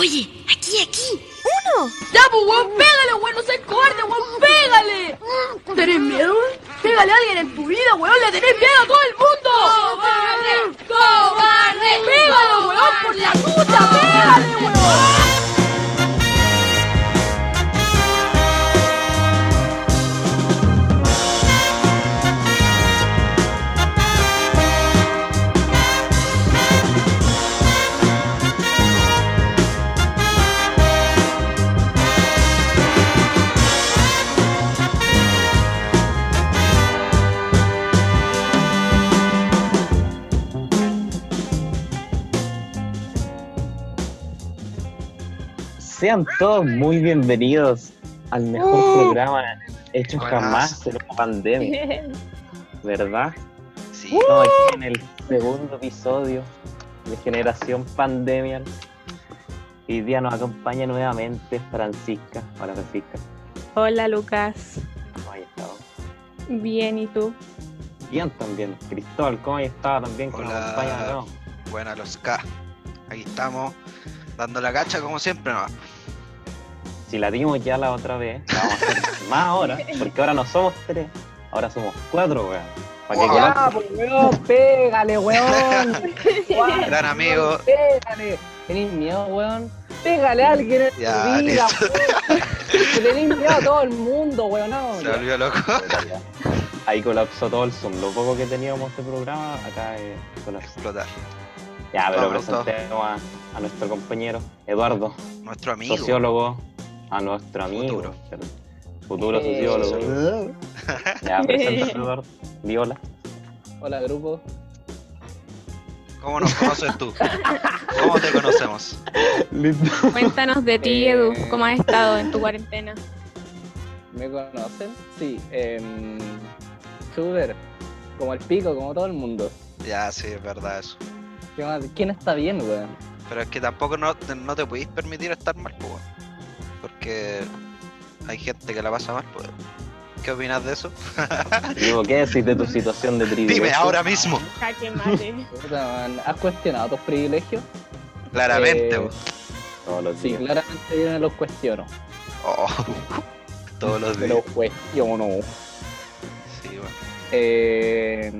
Oye, aquí, aquí. ¡Uno! ¡Ya, pues, weón! ¡Pégale, weón! ¡No seas cobarde, weón! ¡Pégale! ¿Tenés miedo, weón? ¡Pégale a alguien en tu vida, weón! ¡Le tenés miedo a todo el mundo! ¡Cobarde! ¡Cobarde! ¡Pégale, weón! ¡Por la puta! ¡Pégale, weón! Sean todos muy bienvenidos al mejor programa hecho Buenas. jamás en una pandemia, ¿verdad? Sí, Estamos aquí en el segundo episodio de Generación Pandemia. Hoy día nos acompaña nuevamente Francisca. Hola Francisca, Hola, Lucas. ¿cómo has estado? Bien, ¿y tú? Bien también. Cristóbal, ¿cómo has estado también? Que nos acompaña de nuevo. buena los K. Aquí estamos, dando la cacha como siempre, ¿no? Si la dimos ya la otra vez, la vamos a hacer más ahora, porque ahora no somos tres, ahora somos cuatro, weón. Para que Wow. Ya, pues, weón, pégale, weón. Gran amigo. Pégale. ¿Tenés miedo, weón? Pégale a alguien en Ya, tu vida, weón. Que tenés miedo a todo el mundo, weón. No, Se ya. volvió loco. Ahí colapsó todo el Zoom. Lo poco que teníamos de programa, acá eh, colapsó. Explotar. Ya, pero presentemos a, a nuestro compañero Eduardo, Nuestro amigo. sociólogo, a nuestro amigo, Futuro. futuro Eh, sociólogo. Ya, preséntate, Eduardo. Viola. Hola, grupo. ¿Cómo nos conoces tú? ¿Cómo te conocemos? Cuéntanos de ti, Eh. Edu. ¿Cómo has estado en tu cuarentena? ¿Me conocen? Sí. Eh, Super. Como el pico, como todo el mundo. Ya, sí, es verdad eso. ¿Quién está bien, weón? Pero es que tampoco no, te- no te podéis permitir estar mal, pues, weón. Porque hay gente que la pasa mal, pues. ¿Qué opinas de eso? Digo, ¿qué decís de tu situación de privilegio? Dime ahora mismo. Mate. ¿Has cuestionado tus privilegios? Claramente, Eh. Todos los Sí, claramente yo los cuestiono. Oh. Todos los Me días. los cuestiono. Sí, weón. Eh...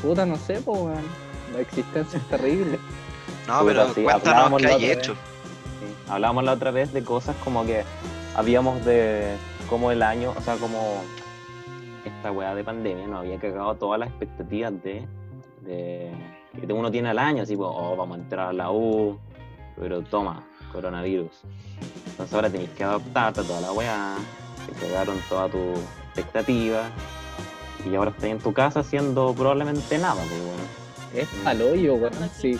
Puta, no sé, pues. La existencia es terrible. No, Puta, pero sí, cuéntanos qué hay vez. Hablábamos la otra vez de cosas como que habíamos de cómo el año, o sea, como esta weá de pandemia nos había cagado todas las expectativas de, que uno tiene al año, así, pues, oh, vamos a entrar a la U, pero toma, coronavirus. Entonces ahora tenéis que adaptarte a toda la weá, te cagaron toda tu expectativa, y ahora estás en tu casa haciendo probablemente nada, pues, weón. Es al hoyo, weón. Sí.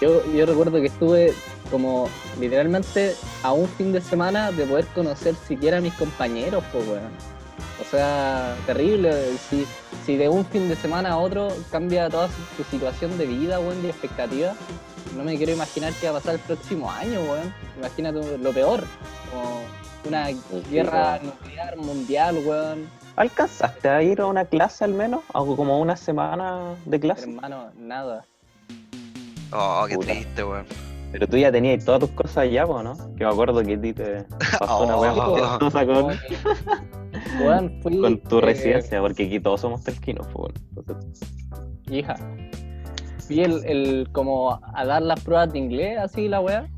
Yo, yo recuerdo que estuve como literalmente a un fin de semana de poder conocer siquiera a mis compañeros, pues, weón. O sea, terrible. Si, si de un fin de semana a otro cambia toda su- tu situación de vida, weón, y expectativa, no me quiero imaginar qué va a pasar el próximo año, weón. Imagínate lo peor. Como una guerra nuclear mundial, weón. ¿Alcanzaste a ir a una clase al menos? ¿Algo como una semana de clase? Hermano, nada. Oh, qué Puta. triste, weón. Pero tú ya tenías todas tus cosas po, ¿no? Que me acuerdo que a ti te pasó una weá Oh. con, fui, con tu eh, residencia, porque aquí todos somos telquinos, pues. Hija. Fui el, el como a dar las pruebas de inglés, así la weá.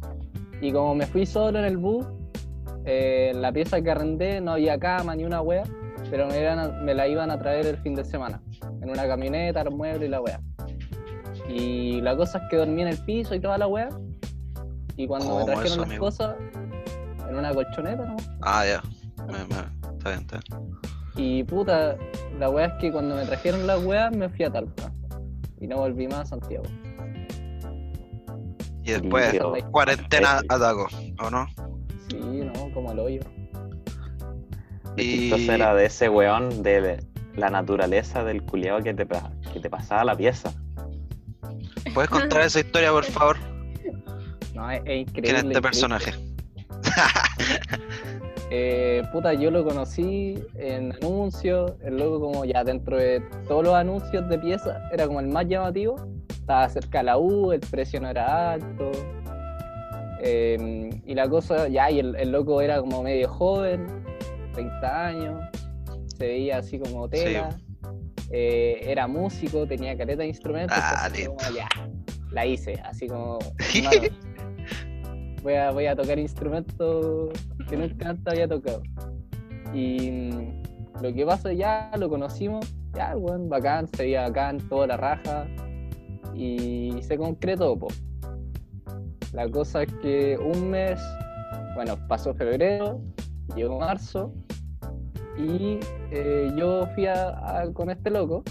Y como me fui solo en el bus, eh, la pieza que arrendé no había cama ni una weá, pero me, iban a- me la iban a traer el fin de semana. En una camioneta, los muebles y la weá. Y la cosa es que dormí en el piso y toda la weá. Y cuando me ¿Cómo trajeron eso, las amigo? cosas, en una colchoneta, ¿no? Ah, ya. Me- me- Está bien, está bien. Y puta, la weá es que cuando me trajeron las weas me fui a Talca. Y no volví más a Santiago. Y después, cuarentena Sí. ataco, ¿o no? Sí, no, como el hoyo. Y- chistoso era de ese weón de la naturaleza del culiado que te, pa- que te pasaba la pieza. ¿Puedes contar esa historia, por favor? No, es, es increíble. ¿Quién es este personaje? Eh, puta, yo lo conocí en anuncios, el loco como ya dentro de todos los anuncios de pieza, era como el más llamativo. estaba cerca de la U, el precio no era alto. eh, y la cosa, ya, y el, el loco era como medio joven, 30 años, se veía así como tela. eh, era músico, tenía careta de instrumentos. Ah, como, ya, la hice, así como, hermano, voy, a, voy a tocar instrumentos que nunca antes había tocado. Y lo que pasa ya, lo conocimos, ya, bueno, bacán, se veía bacán, toda la raja, y se concretó, po. La cosa es que un mes, bueno, pasó febrero, llegó marzo, y eh, yo fui a- con este loco,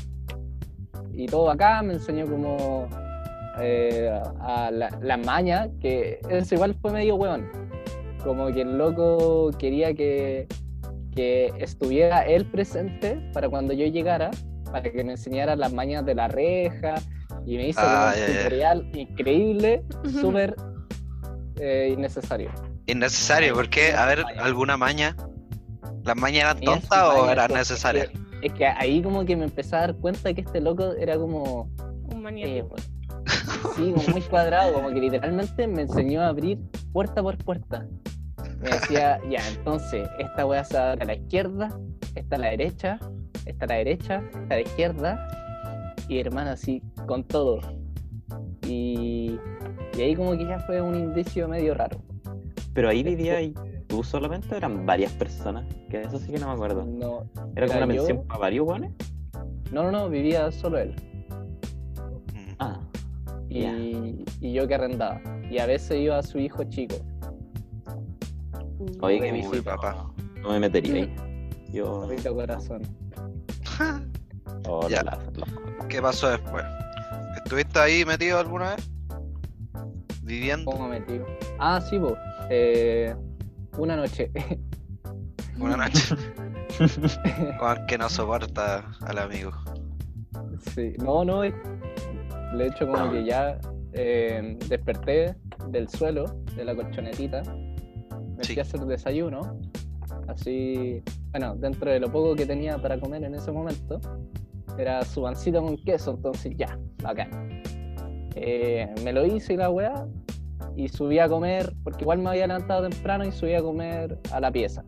y todo acá me enseñó como eh, a la, la maña, que eso igual fue medio weón. Como que el loco quería que, que estuviera él presente para cuando yo llegara, para que me enseñara las mañas de la reja, y me hizo Ah, un tutorial increíble, súper eh, innecesario. Innecesario, porque, a ver, alguna maña. ¿Las mañas eran tontas o maña, eran necesarias? Es que, es que ahí como que me empecé a dar cuenta que este loco era como Un Eh, maniático. Sí, muy cuadrado, como que literalmente me enseñó a abrir puerta por puerta. Me decía, ya, entonces, esta weá se abre a la izquierda, esta a la derecha, esta a la derecha, esta a la izquierda, y hermano, así, con todo. Y, y ahí como que ya fue un indicio medio raro. Pero ahí vivía y tú solamente o eran varias personas, que eso sí que no me acuerdo. No, Era como una yo. mención para varios guanes. no, no, no, vivía solo él. Mm. Ah, Y, yo que arrendaba. Y a veces iba a su hijo chico. oye, que visita. papá. No me metería ahí. Yo. Rico corazón. Oh, Ya. la- la- ¿Qué pasó después? ¿Estuviste ahí metido alguna vez? ¿Viviendo? ¿Cómo metido? Ah, sí, vos. Eh, una noche. Una noche. Juan que no soporta al amigo. sí. No, no. De hecho, como que ya eh, desperté del suelo, de la colchonetita. Me Sí. fui a hacer desayuno. Así, bueno, dentro de lo poco que tenía para comer en ese momento, era su pancito con queso, entonces ya, bacán. Eh, me lo hice y la weá, y subí a comer, porque igual me había levantado temprano y subí a comer a la pieza.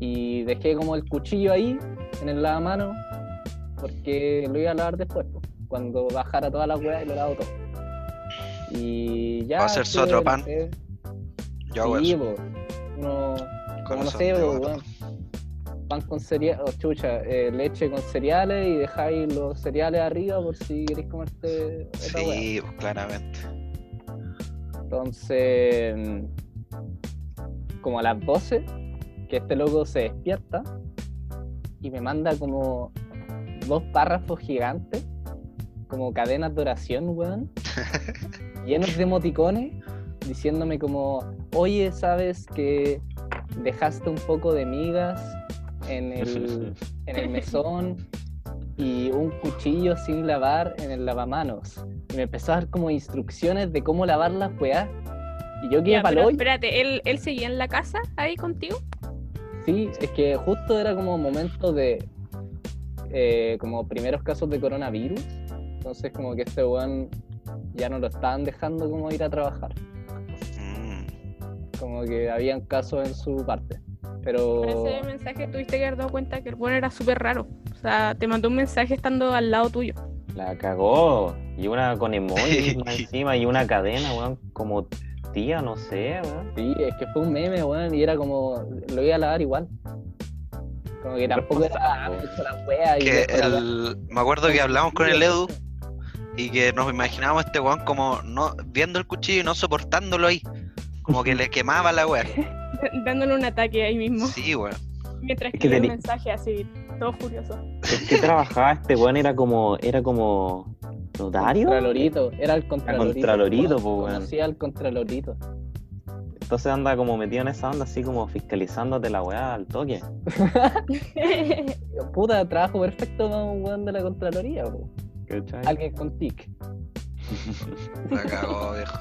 Y dejé como el cuchillo ahí, en el lavamano, porque lo iba a lavar después, cuando bajara toda la weá y lo lavo todo. Y ya. Va a estuve otro pan. lavé- Yo hago Sí, eso. po, uno, no sé, gato. weón, pan con cereales, o chucha, eh, leche con cereales y dejáis los cereales arriba por si queréis comerte otra. Sí, pues, claramente. Entonces, como a las 12, que este loco se despierta y me manda como dos párrafos gigantes, como cadenas de oración, weón, llenos de emoticones, diciéndome como, oye, ¿sabes que dejaste un poco de migas en el, en el mesón y un cuchillo sin lavar en el lavamanos? Y me empezó a dar como instrucciones de cómo lavar las weas. Y yo quedé hoyo. espérate, ¿él, ¿él seguía en la casa ahí contigo? Sí, es que justo era como momento de eh, como primeros casos de coronavirus. Entonces como que este weón ya no lo estaban dejando como ir a trabajar. Mm. Como que habían casos en su parte. Pero Por ese mensaje tuviste que haber dado cuenta que el bueno era súper raro. O sea, te mandó un mensaje estando al lado tuyo. La cagó. Y una con emoji encima y una cadena, weón, como tía, no sé, weón. sí, es que fue un meme, weón, y era como, lo iba a lavar igual. Como que tampoco era la wea. y Que el... Me acuerdo que hablamos con el Edu y que nos imaginábamos a este weón como no viendo el cuchillo y no soportándolo ahí. Como que le quemaba la wea. Dándole un ataque ahí mismo. Sí, weón. Mientras Es que el teni- mensaje así, todo furioso. ¿En qué trabajaba este weón? Era como, era como notario. Contralorito, era el contralorito. Contralorito, po, Cono- weón. Conocía al contralorito. Entonces anda como metido en esa onda, así como fiscalizándote la weá al toque. Puta, trabajo perfecto con un weón de la Contraloría, po. ¿Cachai? Alguien con tic. La cagó, viejo.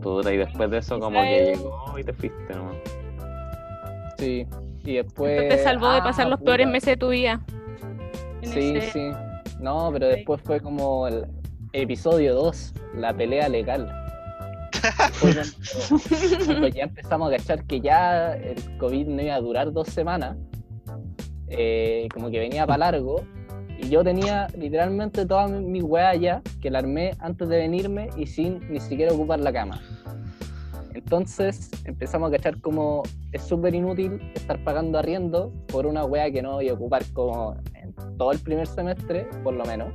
Puta, y después de eso como que llegó y te fuiste nomás. Sí. Y después. Esto te salvó de Ah, pasar los puta. peores meses de tu vida. En Sí, ese- sí. No, pero después fue como el episodio 2, la pelea legal. Cuando ya empezamos a cachar que ya el COVID no iba a durar dos semanas, eh, como que venía para largo, yo tenía literalmente toda mi, mi weá que la armé antes de venirme y sin ni siquiera ocupar la cama. Entonces empezamos a cachar como es súper inútil estar pagando arriendo por una weá que no voy a ocupar como en todo el primer semestre, por lo menos.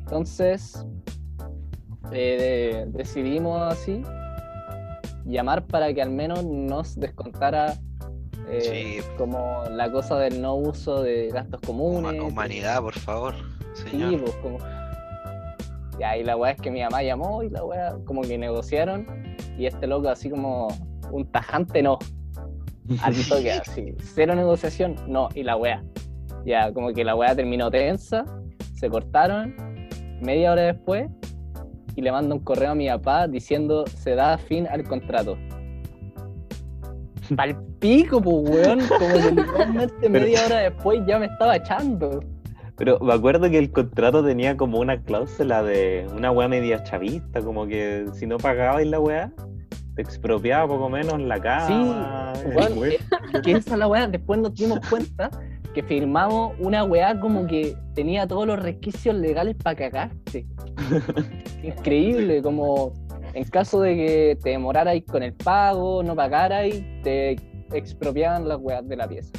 Entonces eh, de- decidimos así llamar para que al menos nos descontara eh, Sí. como la cosa del no uso de gastos comunes. Huma- humanidad, por favor, Sí, señor. pues como. Y la weá es que mi mamá llamó y la weá como que negociaron y este loco así como un tajante no. Al toque así. Cero negociación, no. Y la weá. Ya, como que la weá terminó tensa, se cortaron, media hora después, y le mando un correo a mi papá diciendo se da fin al contrato. Pal pico, pues weón, como que literalmente media hora después ya me estaba echando. Pero me acuerdo que el contrato tenía como una cláusula de una weá media chavista, como que si no pagabais la weá, te expropiaba poco menos la cama. el Weón, mueble. eh, que esa es la weá, después nos dimos cuenta que firmamos una weá como que tenía todos los requisitos legales para cagarte. Increíble, como en caso de que te demorarais con el pago, no pagarais, te expropiaban las weas de la pieza.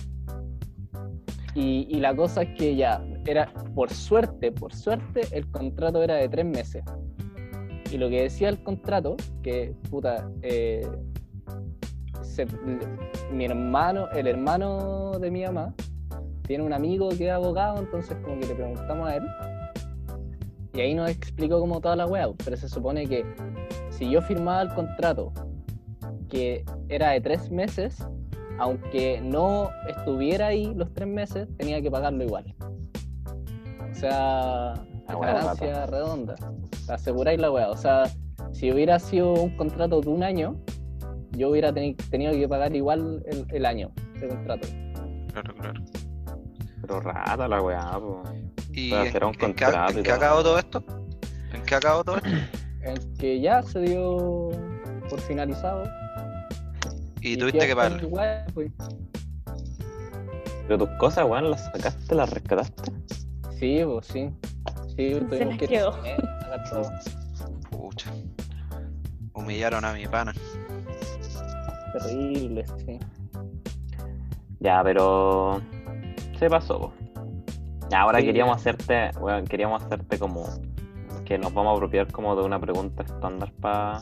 Y, y la cosa es que ya, era, por suerte, por suerte, el contrato era de tres meses. Y lo que decía el contrato, que puta, eh, se- mi hermano, el hermano de mi mamá, tiene un amigo que es abogado, entonces como que le preguntamos a él. Y ahí nos explicó como toda la web, pero se supone que si yo firmaba el contrato que era de tres meses, aunque no estuviera ahí los tres meses, tenía que pagarlo igual. O sea, Ah, bueno, ganancia redonda. Aseguráis la weá. O sea, si hubiera sido un contrato de un año, yo hubiera teni- tenido que pagar igual el, el año de contrato. Claro, claro. Pero rata la weá, po. ¿Y Para en, hacer un en qué, contrato en y qué todo. acabó todo esto? ¿En qué acabó todo esto? El que ya se dio por finalizado. Y tuviste que pagarlo. Igual, pues. Pero tus cosas, weón, las sacaste, las rescataste. Sí, pues sí. Sí, Se tuvimos que quedó. Pucha. Humillaron a mi pana. Terrible, sí. Ya, pero se pasó, po. Ya, ahora Sí. queríamos hacerte, weón, queríamos hacerte como que nos vamos a apropiar como de una pregunta estándar para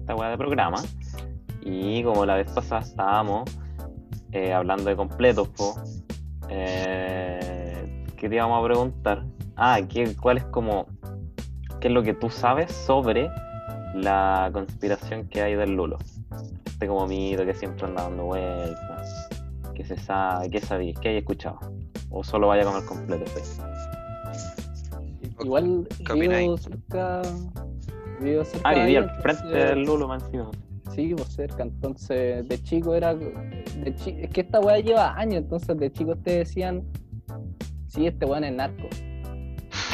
esta weá de programa. Y como la vez pasada estábamos eh, hablando de completos, po, eh, ¿qué te íbamos a preguntar? Ah, ¿qué, ¿cuál es como, qué es lo que tú sabes sobre la conspiración que hay del Lulo? Este como mito que siempre anda dando vueltas. ¿Qué se sabe? ¿Qué sabéis? ¿Qué hay escuchado? ¿O solo vaya con el completo? pues? Igual ¿Qué vivo cerca. Vivo cerca. Ah, ahí, al frente del Lulo, más encima. Sí, pues cerca. Entonces, de chico era. De chi- Es que esta weá lleva años, entonces de chico te decían. Sí, este weón es narco.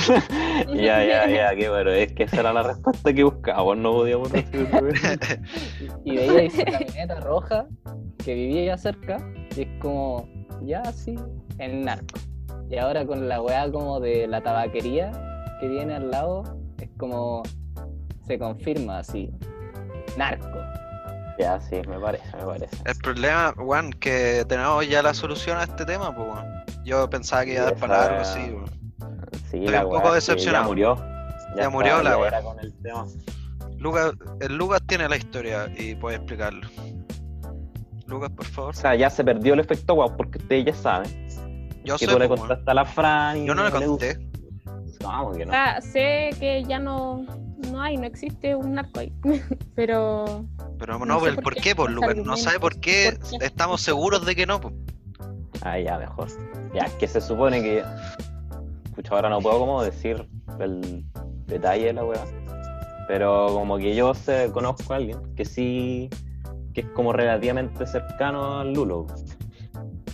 ya, ya, ya, qué bueno. Es que esa era la respuesta que buscaba. No podíamos recibir. Y veía ahí su camioneta roja que vivía allá cerca. Y es como, ya sí, el narco. Y ahora con la weá como de la tabaquería que viene al lado, es como se confirma así. Narco. ya, sí, me parece, me parece. El problema, Juan, que tenemos ya la solución a este tema, pues. Yo pensaba que iba a dar para largo, esa- sí, weón. Sí, Estoy la un poco decepcionado. Ya murió. Ya murió la ya weá. Lucas, el Lucas tiene la historia y puede explicarlo. Lucas, por favor. O sea, ya se perdió el efecto wow, porque ustedes ya saben Yo que sé, tú le contaste a la Fran. y Yo no le conté. No, O sea, sé que ya no, no hay, no existe un narco ahí. Pero Pero no, No sé pues, por ¿por qué, qué, pues, los Lucas? No sabe por qué ¿por estamos seguros de que no, pues. Ah, ya, mejor. Ya, es que se supone que. Escucha, ahora no puedo como decir el detalle de la weá. Pero como que yo sé, conozco a alguien que sí. que es como relativamente cercano al Lulo.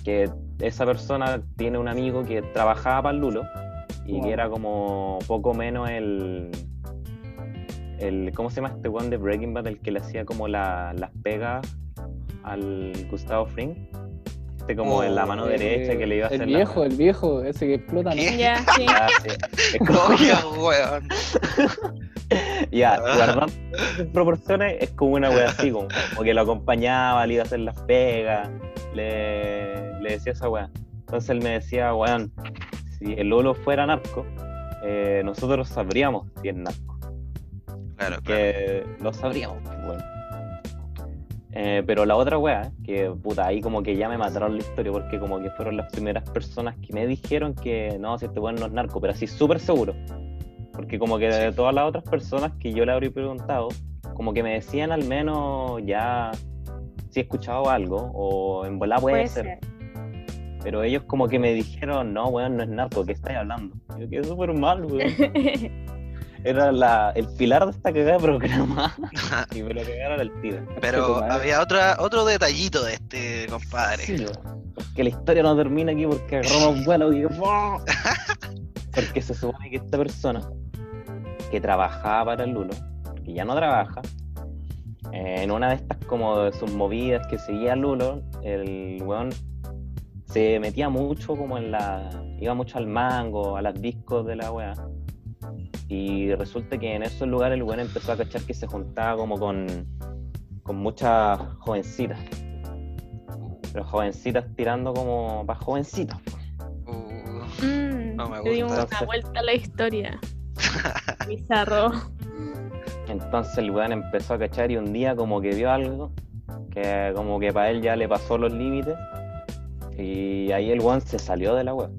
Que esa persona tiene un amigo que trabajaba para el Lulo. Y Wow. que era como poco menos el. el ¿Cómo se llama este one de Breaking Bad? El que le hacía como la- las pegas al Gustavo Fring. Este como Oh, en la mano Eh, derecha que le iba a hacer El la- viejo, el viejo, ese que explota, ¿no? Ya, sí. Ya, sí. Es como- weón. Ya, guardando proporciones, es como una wea así, como, como que lo acompañaba, le iba a hacer las pegas, le, le decía esa wea. Entonces él me decía, weón, si el Lolo fuera narco, eh, nosotros sabríamos si es narco, Claro, claro. lo sabríamos, weón. Eh, pero la otra wea, que puta, ahí como que ya me mataron la historia porque como que fueron las primeras personas que me dijeron que no, si este weón no es narco, pero así súper seguro. Porque como que de Sí. todas las otras personas que yo le habría preguntado, como que me decían al menos ya si he escuchado algo o en volá puede, Puede ser. ser. Pero ellos como que me dijeron, no, weón, no es narco, ¿qué estáis hablando? Yo quedé súper mal, weón. Era la, el pilar de esta cagada de programa y me lo cagaron al tiro. Pero había otra, otro detallito de este compadre. Sí, weón. Porque la historia no termina aquí porque agarramos vuelo y Porque se supone que esta persona que trabajaba para el Lulo, que ya no trabaja, eh, en una de estas como de sus movidas que seguía Lulo, el weón se metía mucho como en la. iba mucho al mango, a las discos de la weá. Y resulta que en esos lugares el weón empezó a cachar que se juntaba como con, con muchas jovencitas. Pero jovencitas tirando como para jovencitas. Uh, Mm, No me le dimos gusta. una vuelta a la historia. Bizarro. Entonces el weón empezó a cachar y un día como que vio algo que como que para él ya le pasó los límites y ahí el weón se salió de la web.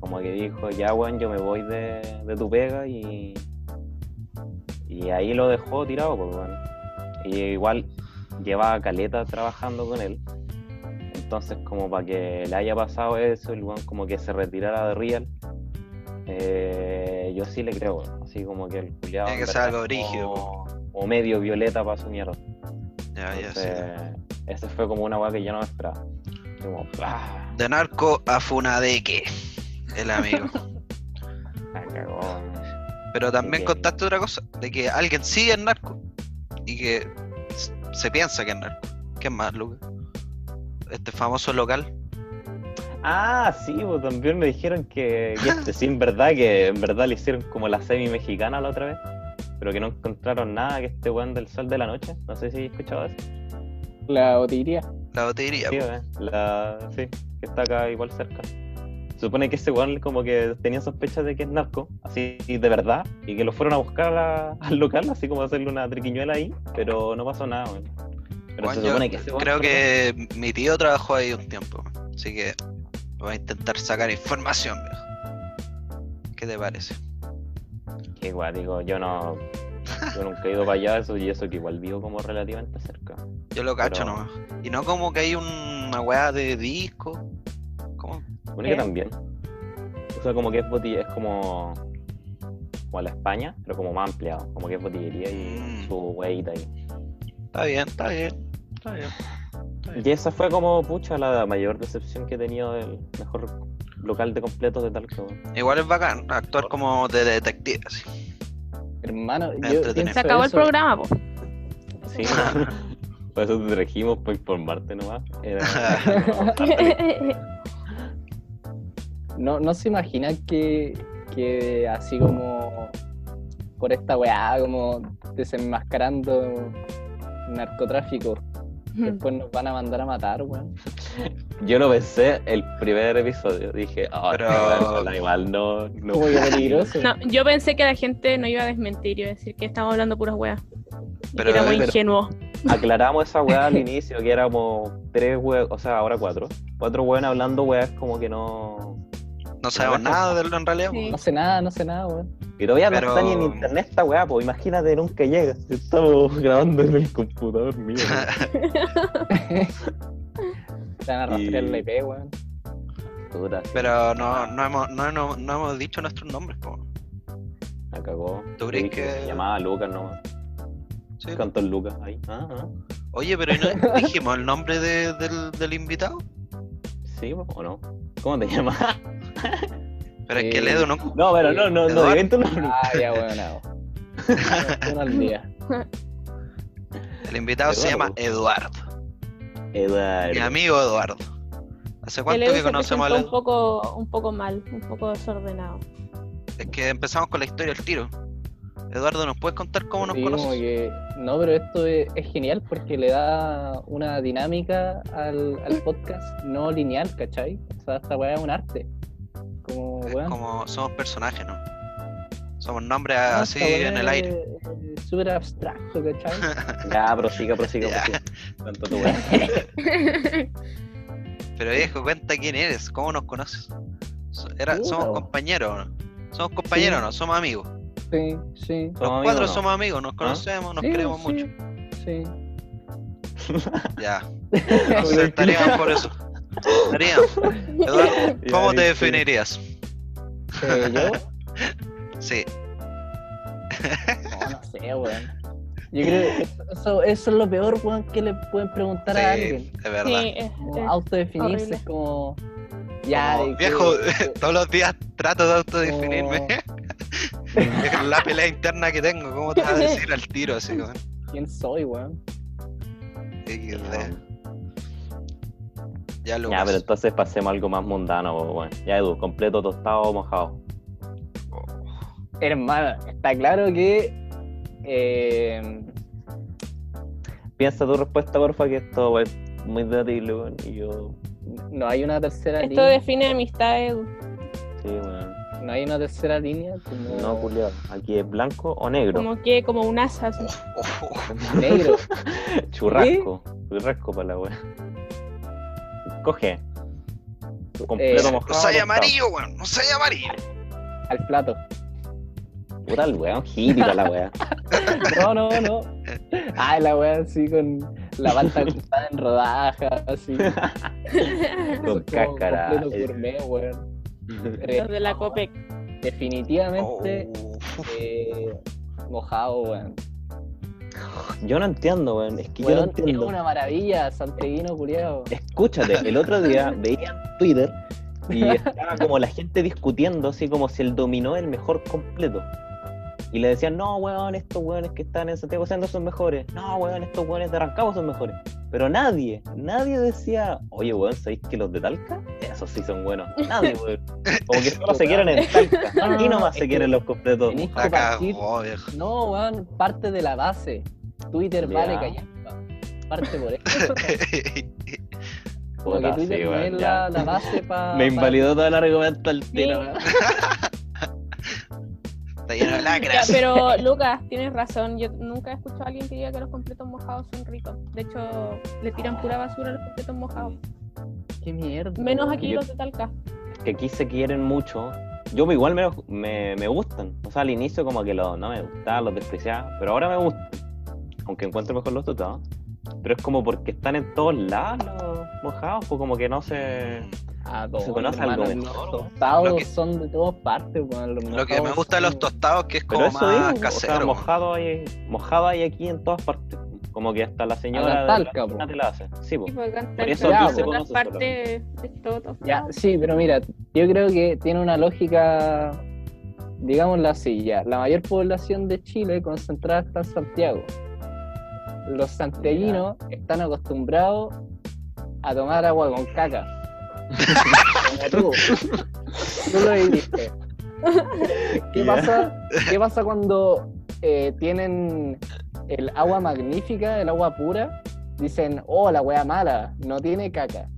Como que dijo, ya weón, yo me voy de, de tu pega y, y ahí lo dejó tirado, pues weón. Y igual llevaba caleta trabajando con él. Entonces como para que le haya pasado eso, el weón como que se retirara de Real. eh, yo sí le creo, así como que el culiado Tiene que ser algo como- O medio violeta para su mierda. ya, ya, sí. Entonces, ese fue como una weá que yo no me esperaba. Como. De narco a Funadeque, el amigo. La cagó. Pero también contaste otra cosa, de que alguien sigue en narco y que se piensa que es narco. ¿Qué más, Lucas? Este famoso local. Ah, sí, pues también me dijeron que, que este sí, en verdad, que en verdad le hicieron como la semi mexicana la otra vez, pero que no encontraron nada, que este weón del sol de la noche, no sé si he escuchado eso. La botillería. La botillería. Sí, eh, la, sí, que está acá igual cerca. Se supone que ese weón como que tenía sospechas de que es narco, así de verdad, y que lo fueron a buscar a al local, así como a hacerle una triquiñuela ahí, pero no pasó nada, weón. Pero Bueno, se supone que ese creo que mi tío trabajó ahí un tiempo, así que voy a intentar sacar información, viejo. ¿Qué te parece? Que igual, digo, yo no. Yo nunca he ido para allá, eso y eso que igual vivo como relativamente cerca. Yo lo cacho Pero- nomás. Y no como que hay una weá de disco. ¿Cómo? ¿Qué? que también. O sea, como que es botilla, es como. Como la España, pero como más ampliado. Como que es botillería y Mm. su hueita ahí. Está bien, está bien. Está bien. está bien. Y esa fue como, pucha, la mayor decepción que he tenido del mejor local de completos de Talca, weón. Igual es bacán actuar como de detective, así. Hermano, yo Se acabó el programa, po. Sí, por eso te trajimos, para informarte nomás. Era- No, no se imagina que, que así como por esta weá, como desenmascarando narcotráfico, después nos van a mandar a matar, weón. Yo lo pensé el primer episodio. Dije, ah, Pero- igual no. no peligroso. No, yo pensé que la gente no iba a desmentir, iba a decir que estamos hablando puras weas. Y Pero- que era muy ingenuo. Aclaramos esa weá al inicio, que éramos tres weas, o sea, ahora cuatro. Cuatro weas hablando weas como que no. No sabemos nada de él en realidad. Sí. No sé nada, no sé nada, weón. Y todavía Pero- no está ni en internet esta weá, pues imagínate, nunca llega. Estamos grabando en el computador mío. Van a rastrear Y- la IP, weón. Pero no, no, hemos, no, no- no hemos dicho nuestros nombres, po. La cagó. ¿Tú crees que- Se llamaba Lucas nomás. Sí. Cantó el Lucas ahí. Ah, ah. Oye, pero ¿y no dijimos el nombre de- del, del invitado? Sí, o no. ¿Cómo te llamas? Pero es que Eh, el Edu no. No, pero no, no, no Eduardo. digáis tu nombre. Ah, ya, bueno, no. Al día. El invitado se llama Eduardo. Eduardo. Mi amigo Eduardo. ¿Hace El cuánto que conocemos al un poco, un poco mal, un poco desordenado. Es que empezamos con la historia al tiro. Eduardo, ¿nos puedes contar cómo nos Sí, conoces? que- no, pero esto es, es genial porque le da una dinámica al, al podcast no lineal, ¿cachai? O sea, esta weá es un arte. Como, Es como somos personajes, ¿no? Somos nombres no, así en el aire. Súper abstracto, ¿cachai? Ya, prosiga, prosiga, Ya. prosiga. Cuánto tu weá. Pero viejo, cuenta quién eres, cómo nos conoces. Era, somos compañeros, ¿o ¿no? Somos compañeros, Sí. ¿o ¿no? Somos amigos. Sí, sí. Los ¿Somos cuatro amigos o no? somos amigos, nos conocemos, nos Sí, queremos sí, mucho. Sí. Ya. Nos sentaríamos por eso. Estaríamos. Eduardo, Ya, ¿cómo te definirías? Yo, Sí. No, no sé, weón. Yo creo que eso, eso es lo peor, weón, que le pueden preguntar Sí, a alguien. es verdad. Sí, es- Como es- autodefinirse horrible. es como. Ya, Como, viejo, que- todos los días trato de autodefinirme. Es la pelea interna que tengo, ¿cómo te vas a decir al tiro así, weón? ¿Quién soy, weón? XD. Ya lo Ya, pero entonces pasemos a algo más mundano, weón. Ya, Edu, completo tostado o mojado. Hermano, está claro que. eh, Piensa tu respuesta, porfa, que esto es muy debatible, weón. Y yo, no hay una tercera Esto línea. define amistad, Edu. sí, weón. No hay una tercera línea. Como No, culiado. Aquí es blanco o negro. Como que, como un asa. así. negro. Churrasco. Churrasco para la weón. Coge. Completo Eh, mojado. No soy amarillo, weón. No soy amarillo. al plato. Puta el weón, hippie para la weá. No, no, no. Ah, la weá así con la palta cortada en rodajas, así. Con cáscara. eh. gourmet, weón. Los de la Copec. Definitivamente Oh. eh, mojado, weón. Yo no entiendo, weón. Es que yo Weón, no es entiendo. una maravilla, santeguino culiado. Escúchate, el otro día veía en Twitter y estaba como la gente discutiendo así como si el dominó es el mejor completo. Y le decían, no, weón, estos weones que están en Santiago Centro son mejores. No, weón, estos weones de Rancagua son mejores. Pero nadie, nadie decía, oye, weón, ¿sabéis que los de Talca? Esos sí son buenos. Nadie, weón. Como que solo se quieren en Talca. Aquí no, nomás se quieren los completos. tenés La que partir. cagó, viejo. No, weón, parte de la base. Twitter Ya. vale callampa. Parte por eso. Como Puta, que Twitter sí, weón, la, la base para. Me invalidó todo el argumento al tiro. Está lleno de Ya, lacras. pero Lucas, tienes razón. Yo nunca he escuchado a alguien que diga que los completos mojados son ricos. De hecho, le tiran pura basura a los completos mojados. Qué mierda. Menos aquí Yo- los de Talca. que aquí se quieren mucho. Yo igual me, me, me gustan. O sea, al inicio como que los, no me gustaban, los despreciaba, pero ahora me gustan. Aunque encuentro mejor los tostados. Pero es como porque están en todos lados los mojados, pues como que no se... Ah, Se todo, conoce algo Los tostados Lo que- son de todas partes. Los Lo que me gusta de los tostados que es Pero como eso más digo, o sea, casero. mojado hay, mojado hay aquí en todas partes. Como que hasta la señora la de Talca, la te la hace. Sí, pues. Por eso aquí se conoce partes es todo tostado. Ya, sí, pero mira, yo creo que tiene una lógica, digámoslo así, ya. La mayor población de Chile concentrada está en Santiago. Los santiaguinos están acostumbrados a tomar agua con caca. Como tú. Tú lo viviste. ¿Qué pasa, ¿Qué pasa cuando eh, tienen el agua magnífica, el agua pura? Dicen, oh, la wea mala, no tiene caca.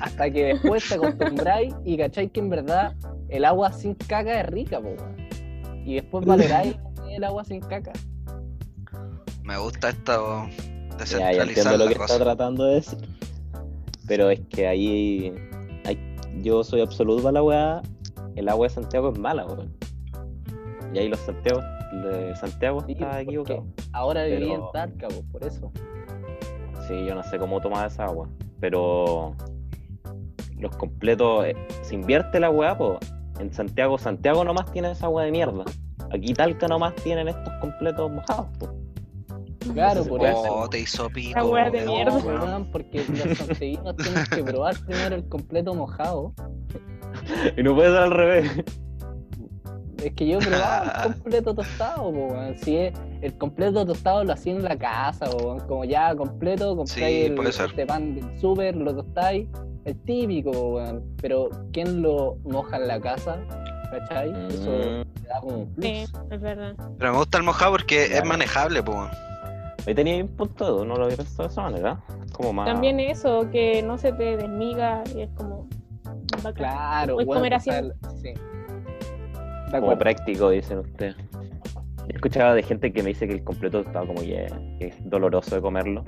Hasta que después te acostumbráis y cacháis que en verdad el agua sin caca es rica, po. Y después valoráis el agua sin caca. Me gusta esto Ya, ya descentralizar entiendo lo que cosa. está tratando de decir. Pero es que ahí, ahí- yo soy absoluto para la weá. El agua de Santiago es mala, weón. Y ahí los Santiago, de Santiago Sí, está equivocado. Ahora viví Pero- en Talca, po, por eso. Sí, yo no sé cómo tomar esa agua. Pero los completos, eh, se invierte la weá, pues. En Santiago, Santiago nomás tiene esa agua de mierda. Aquí Talca nomás tienen estos completos mojados, po. Claro, por puede eso. Oh, te hizo pico. La wea de weón. mierda. No, weón, porque los santiaguinos tienen que probar primero el completo mojado y no puede ser al revés. Es que yo probaba el completo tostado, po, weón. Si es el completo tostado lo hacía en la casa, po, weón. Como ya completo, compráis Sí, el, este pan del súper, lo tostáis, el típico, po, weón. Pero ¿quién lo moja en la casa? ¿Cachai? Eso Mm. le da como un plus. Sí, es verdad. Pero me gusta el mojado porque es Claro. manejable, pues. Ahí tenía un punto, no lo había pensado de esa manera. Como más. También eso, que no se te desmiga y es como. bacán. Claro, Puedes comer así. sí. Como práctico, dicen ustedes. He escuchado de gente que me dice que el completo estaba como que, que es doloroso de comerlo.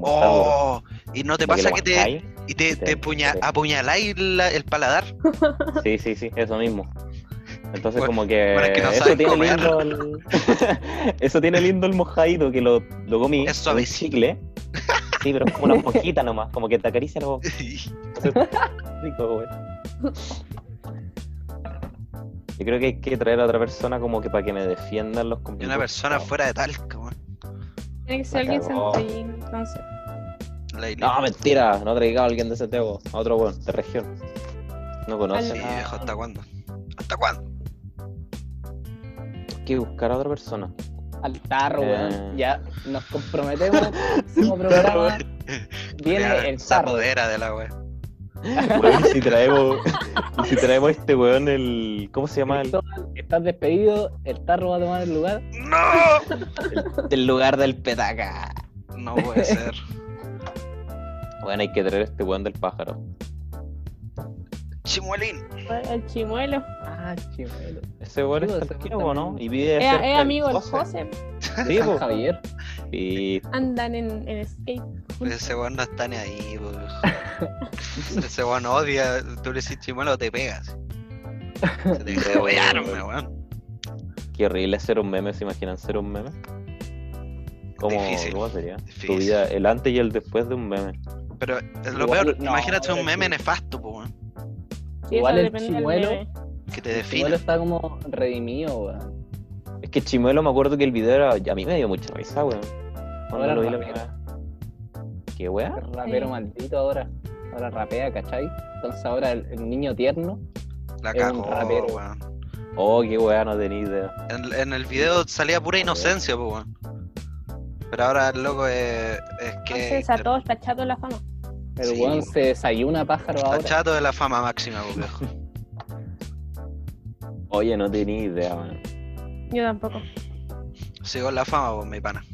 Oh, y no te pasa que te, y te, te- te puña- te- apuñaláis la- el paladar. Sí, sí, sí, eso mismo. Entonces Bueno, como que, bueno, es que no eso tiene comer. lindo el... eso tiene lindo el mojadito que lo, lo comí. Es un suavecito. chicle. Sí, pero es como una esponjita nomás, como que te acaricia la boca. Rico, güey. Yo creo que hay que traer a otra persona como que para que me defiendan los y completos. una persona fuera de Talca, weón. Tiene que ser alguien centellín, entonces. No, mentira, no traiga a alguien de Santiago, a otro weón, de región. No conoce. Sí, viejo, ¿hasta cuándo? ¿Hasta cuándo? Hay que buscar a otra persona. Al tarro, Eh. weón. Ya nos comprometemos. Próximo programa viene el tarro. apodera de la wea. Weón, y si traemos, si traemos este weón el. ¿Cómo se llama? El, Estás despedido, el tarro va a tomar el lugar. ¡No! del lugar del petaca. No puede ser. Bueno, hay que traer a este weón del pájaro. Chimuelín. El chimuelo. Ah, chimuelo. Ese weón Sí, es weón ¿no? Y vive Es, es del amigo del José. Sí. Javier. Y Andan en, en skate. Ese weón no está ni ahí, viejo. Ese weón odia. Tú le decís chimuelo, te pegas. Se te de wearme, weón. qué horrible ser un meme, ¿se imaginan ser un meme? ¿Cómo, Difícil, ¿Cómo sería? Tu difícil. vida, el antes y el después de un meme. Pero eh, lo Igual, peor, no, imagínate un meme nefasto, po, weón. Sí, Igual el chimuelo-. Que te El chimuelo define. está como redimido, weón. Es que Chimuelo me acuerdo que el video era. A mí me dio mucha risa, weón. Cuando Ahora lo vi la rapero. primera. ¿Qué? El rapero Sí. maldito ahora. Ahora rapea, ¿cachai? Entonces ahora el, el niño tierno. La es un cagó, rapero. weón. Oh, qué weá, no tenía idea. En, en el video salía pura inocencia, weón. Pero ahora el loco es, es que. Entonces a todos está chato la fama. El Sí, weón weón. se desayuna pájaro Está ahora. chato de la fama máxima, viejo. Oye, no tenía idea, weón. Yo tampoco. Sigo en la fama, po, mi pana.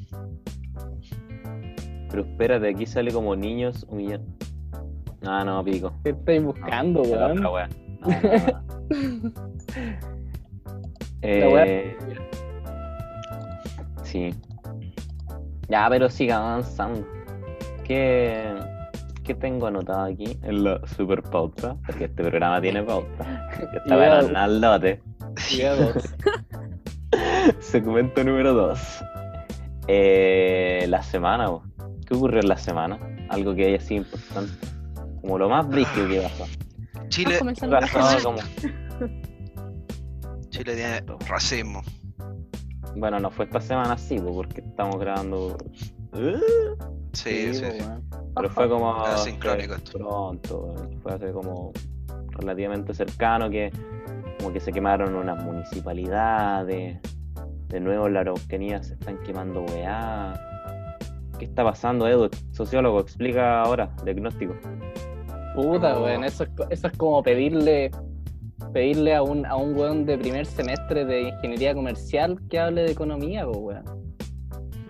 Pero espérate, aquí sale como niños humillando. No, no, pico. ¿Qué estáis buscando, No, weón? No, no. La weá- Eh, Sí. Ya, pero siga avanzando. ¿Qué, ¿Qué tengo anotado aquí en la super pauta? Porque este programa tiene pauta. Que está Ya. bueno al lote. Segmento número 2. Eh, la semana, po. ¿qué ocurrió en la semana? Algo que haya sido importante. Como lo más brígido que pasó. Chile, como- Chile tiene racismo. Bueno, no fue esta semana sí, po, porque estamos grabando. Sí, sí, sí. Pero fue como. Ah, sincrónico fue esto. Pronto, fue hace como relativamente cercano que como que se quemaron unas municipalidades. De nuevo en la Araucanía se están quemando weá. ¿Qué está pasando, Edu? Sociólogo, explica ahora, diagnóstico. Puta, weón. Eso es, co- eso es como pedirle pedirle a un, a un weón de primer semestre de ingeniería comercial que hable de economía, weón.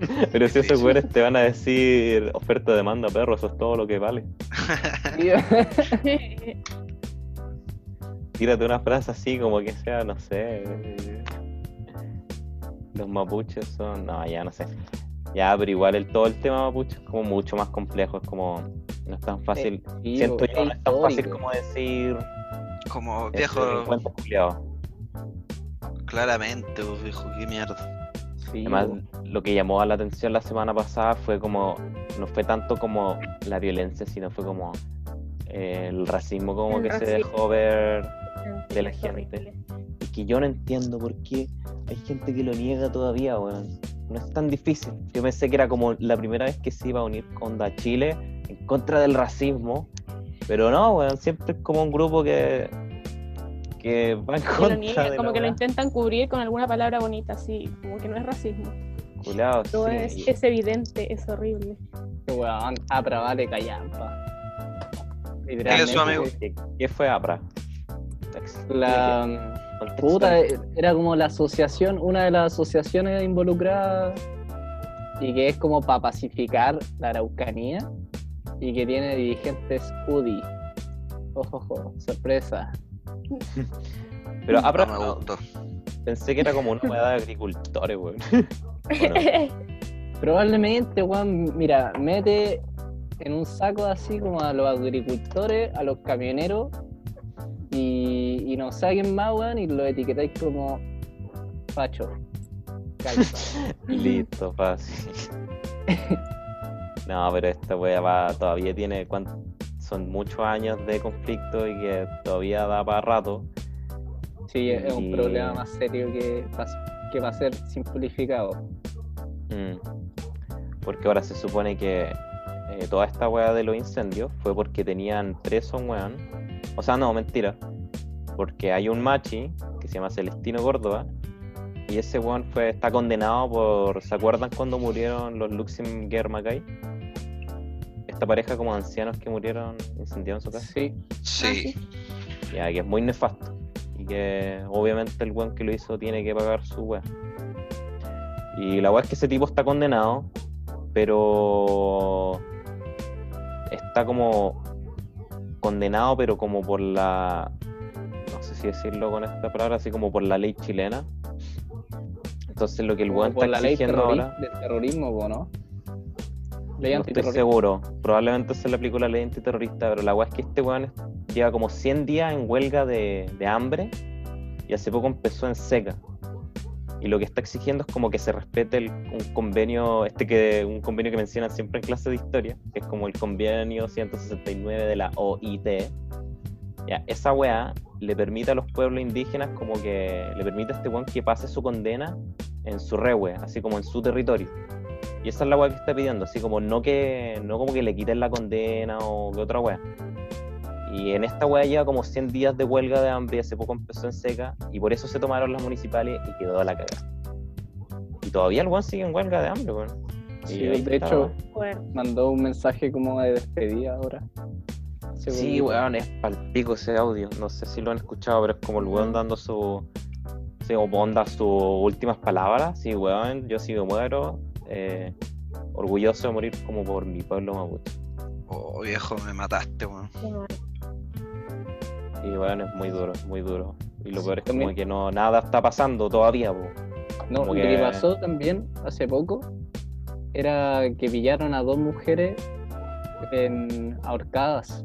Pero si esos weones te van a decir oferta, demanda, perro, eso es todo lo que vale. Tírate una frase así como que sea, no sé. Los mapuches son. No, ya no sé. Ya, pero igual el, todo el tema mapuche es como mucho más complejo. Es como. No es tan fácil. Sí, Siento yo, no es tan fácil como decir. Como este, viejo, culiao. claramente, viejo, qué mierda. Sí, Además, lo que llamó a la atención la semana pasada fue como. No fue tanto como la violencia, sino fue como. eh, el racismo, como El que se dejó ver. de la gente. horrible. Y que yo no entiendo por qué hay gente que lo niega todavía, weón. No es tan difícil. Yo pensé que era como la primera vez que se iba a unir Onda Chile en contra del racismo. Pero no, weón. Siempre es como un grupo que que va en Que lo contra niegan, de como la que lo intentan cubrir con alguna palabra bonita, así, como que no es racismo. Culeado, Pero sí, es, es evidente, es horrible. Que weón, Apra callampa. Es su amigo. ¿Qué, qué fue APRA? La contextualiza. puta era como la asociación, una de las asociaciones involucradas y que es como para pacificar la Araucanía y que tiene dirigentes UDI. Ojo, ojo, sorpresa. Pero No me gustó. pensé que era como una weá de agricultores, weón. Bueno, Probablemente, weón, mira, mete en un saco así como a los agricultores, a los camioneros y, y no sé a quién más, weón, y lo etiquetáis como facho. Calza. listo, fácil. No, pero esta weá va, todavía tiene cuán- son muchos años de conflicto y que todavía da para rato. Sí, es un problema más serio que, que va a ser simplificado. Mm. Porque ahora se supone que eh, toda esta weá de los incendios fue porque tenían preso un weón. O sea, no, mentira. Porque hay un machi que se llama Celestino Córdoba. Y ese weón fue, está condenado por. ¿Se acuerdan cuando murieron los Luxemburg Mackay? Esta pareja como ancianos que murieron incendiados en su casa. Sí, Sí. Ya, que es muy nefasto. Y que obviamente el weón que lo hizo tiene que pagar su weá. Y la weá es que ese tipo está condenado, pero está como condenado, pero como por la. No sé si decirlo con esta palabra, así como por la ley chilena. Entonces lo que el weón está la ley exigiendo ahora. del terrorismo, ¿no? Ley No estoy seguro. Probablemente se le aplicó la ley antiterrorista, pero la weá es que este weón lleva como 100 días en huelga de, de hambre y hace poco empezó en seca. Y lo que está exigiendo es como que se respete el- un convenio, este que un convenio que mencionan siempre en clase de historia, que es como el convenio 169 de la OIT. Ya, esa weá le permite a los pueblos indígenas como que le permite a este weón que pase su condena en su rewe, así como en su territorio. Y esa es la weá que está pidiendo, así como no que no como que le quiten la condena o que otra weá. Y en esta weá lleva como 100 días de huelga de hambre y hace poco empezó en seca y por eso se tomaron las municipales y quedó a la cagada. Y todavía el weón sigue en huelga de hambre, weón. Y Sí, de está, hecho. Fuerte. mandó un mensaje como de despedida ahora. Sí, weón, es palpico ese audio. No sé si lo han escuchado, pero es como el weón dando su. Sí, como onda sus últimas palabras. Sí, weón, yo si me muero, eh, orgulloso de morir como por mi pueblo mapuche. Oh, viejo, me mataste, weón. Y weón, es muy duro, es muy duro. Y lo Sí, peor es también- como que no, nada está pasando todavía, po. No, como lo que- que pasó también hace poco era que pillaron a dos mujeres en ahorcadas.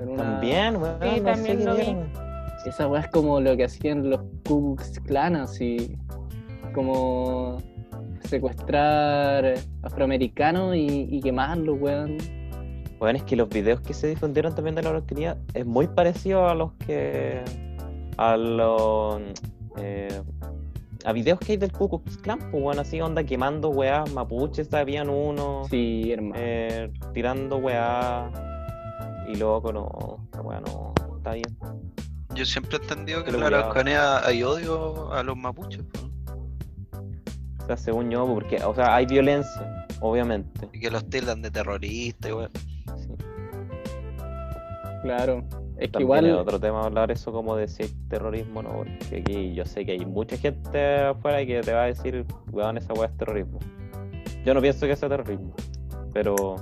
En una- También, weón. Sí, no también lo vi. Esa weá es como lo que hacían los Ku Klux Klan, así como secuestrar afroamericanos y, y quemarlos, weón. Weón, es que los videos que se difundieron también de la horquería es muy parecido a los que. a los. eh, a videos que hay del Ku Klux Klan, pues, weón, así onda quemando weás mapuches, habían uno, Sí, hermano. eh, tirando weá. Y loco, no, esta weá no, está bien. Yo siempre he entendido que en la. Araucanía hay odio a los mapuches, po, O sea, según yo, porque, o sea, hay violencia, obviamente. y que los tildan de terroristas, weón. sí. Claro. Es que También igual es otro tema hablar eso como de si hay terrorismo, ¿no? Porque aquí yo sé que hay mucha gente afuera que te va a decir, weón, esa weá es terrorismo. Yo no pienso que sea terrorismo, pero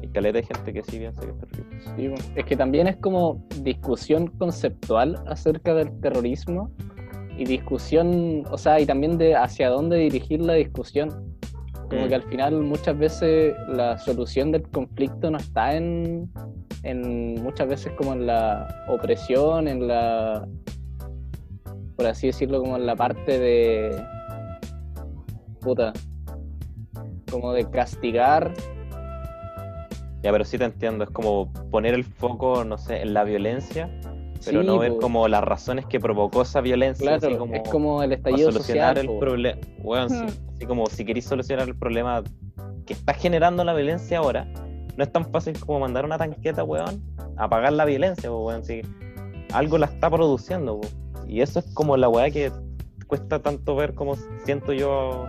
hay caleta de gente que sí piensa que es terrorismo. Sí, bueno. Es que también es como discusión conceptual acerca del terrorismo y discusión, o sea, y también de hacia dónde dirigir la discusión. Como Mm. que al final muchas veces la solución del conflicto no está en, en muchas veces como en la opresión, en la, por así decirlo, como en la parte de, puta, como de castigar Ya, pero sí te entiendo, es como poner el foco, no sé, en la violencia, pero Sí, no ver como las razones que provocó esa violencia, Claro, así como es como el estallido solucionar social. el problema. Weón, sí, Hmm. así como si queréis solucionar el problema que está generando la violencia ahora, no es tan fácil como mandar una tanqueta, weón, a apagar la violencia, weón. sí. algo la está produciendo, y eso es como la weá que cuesta tanto ver como siento yo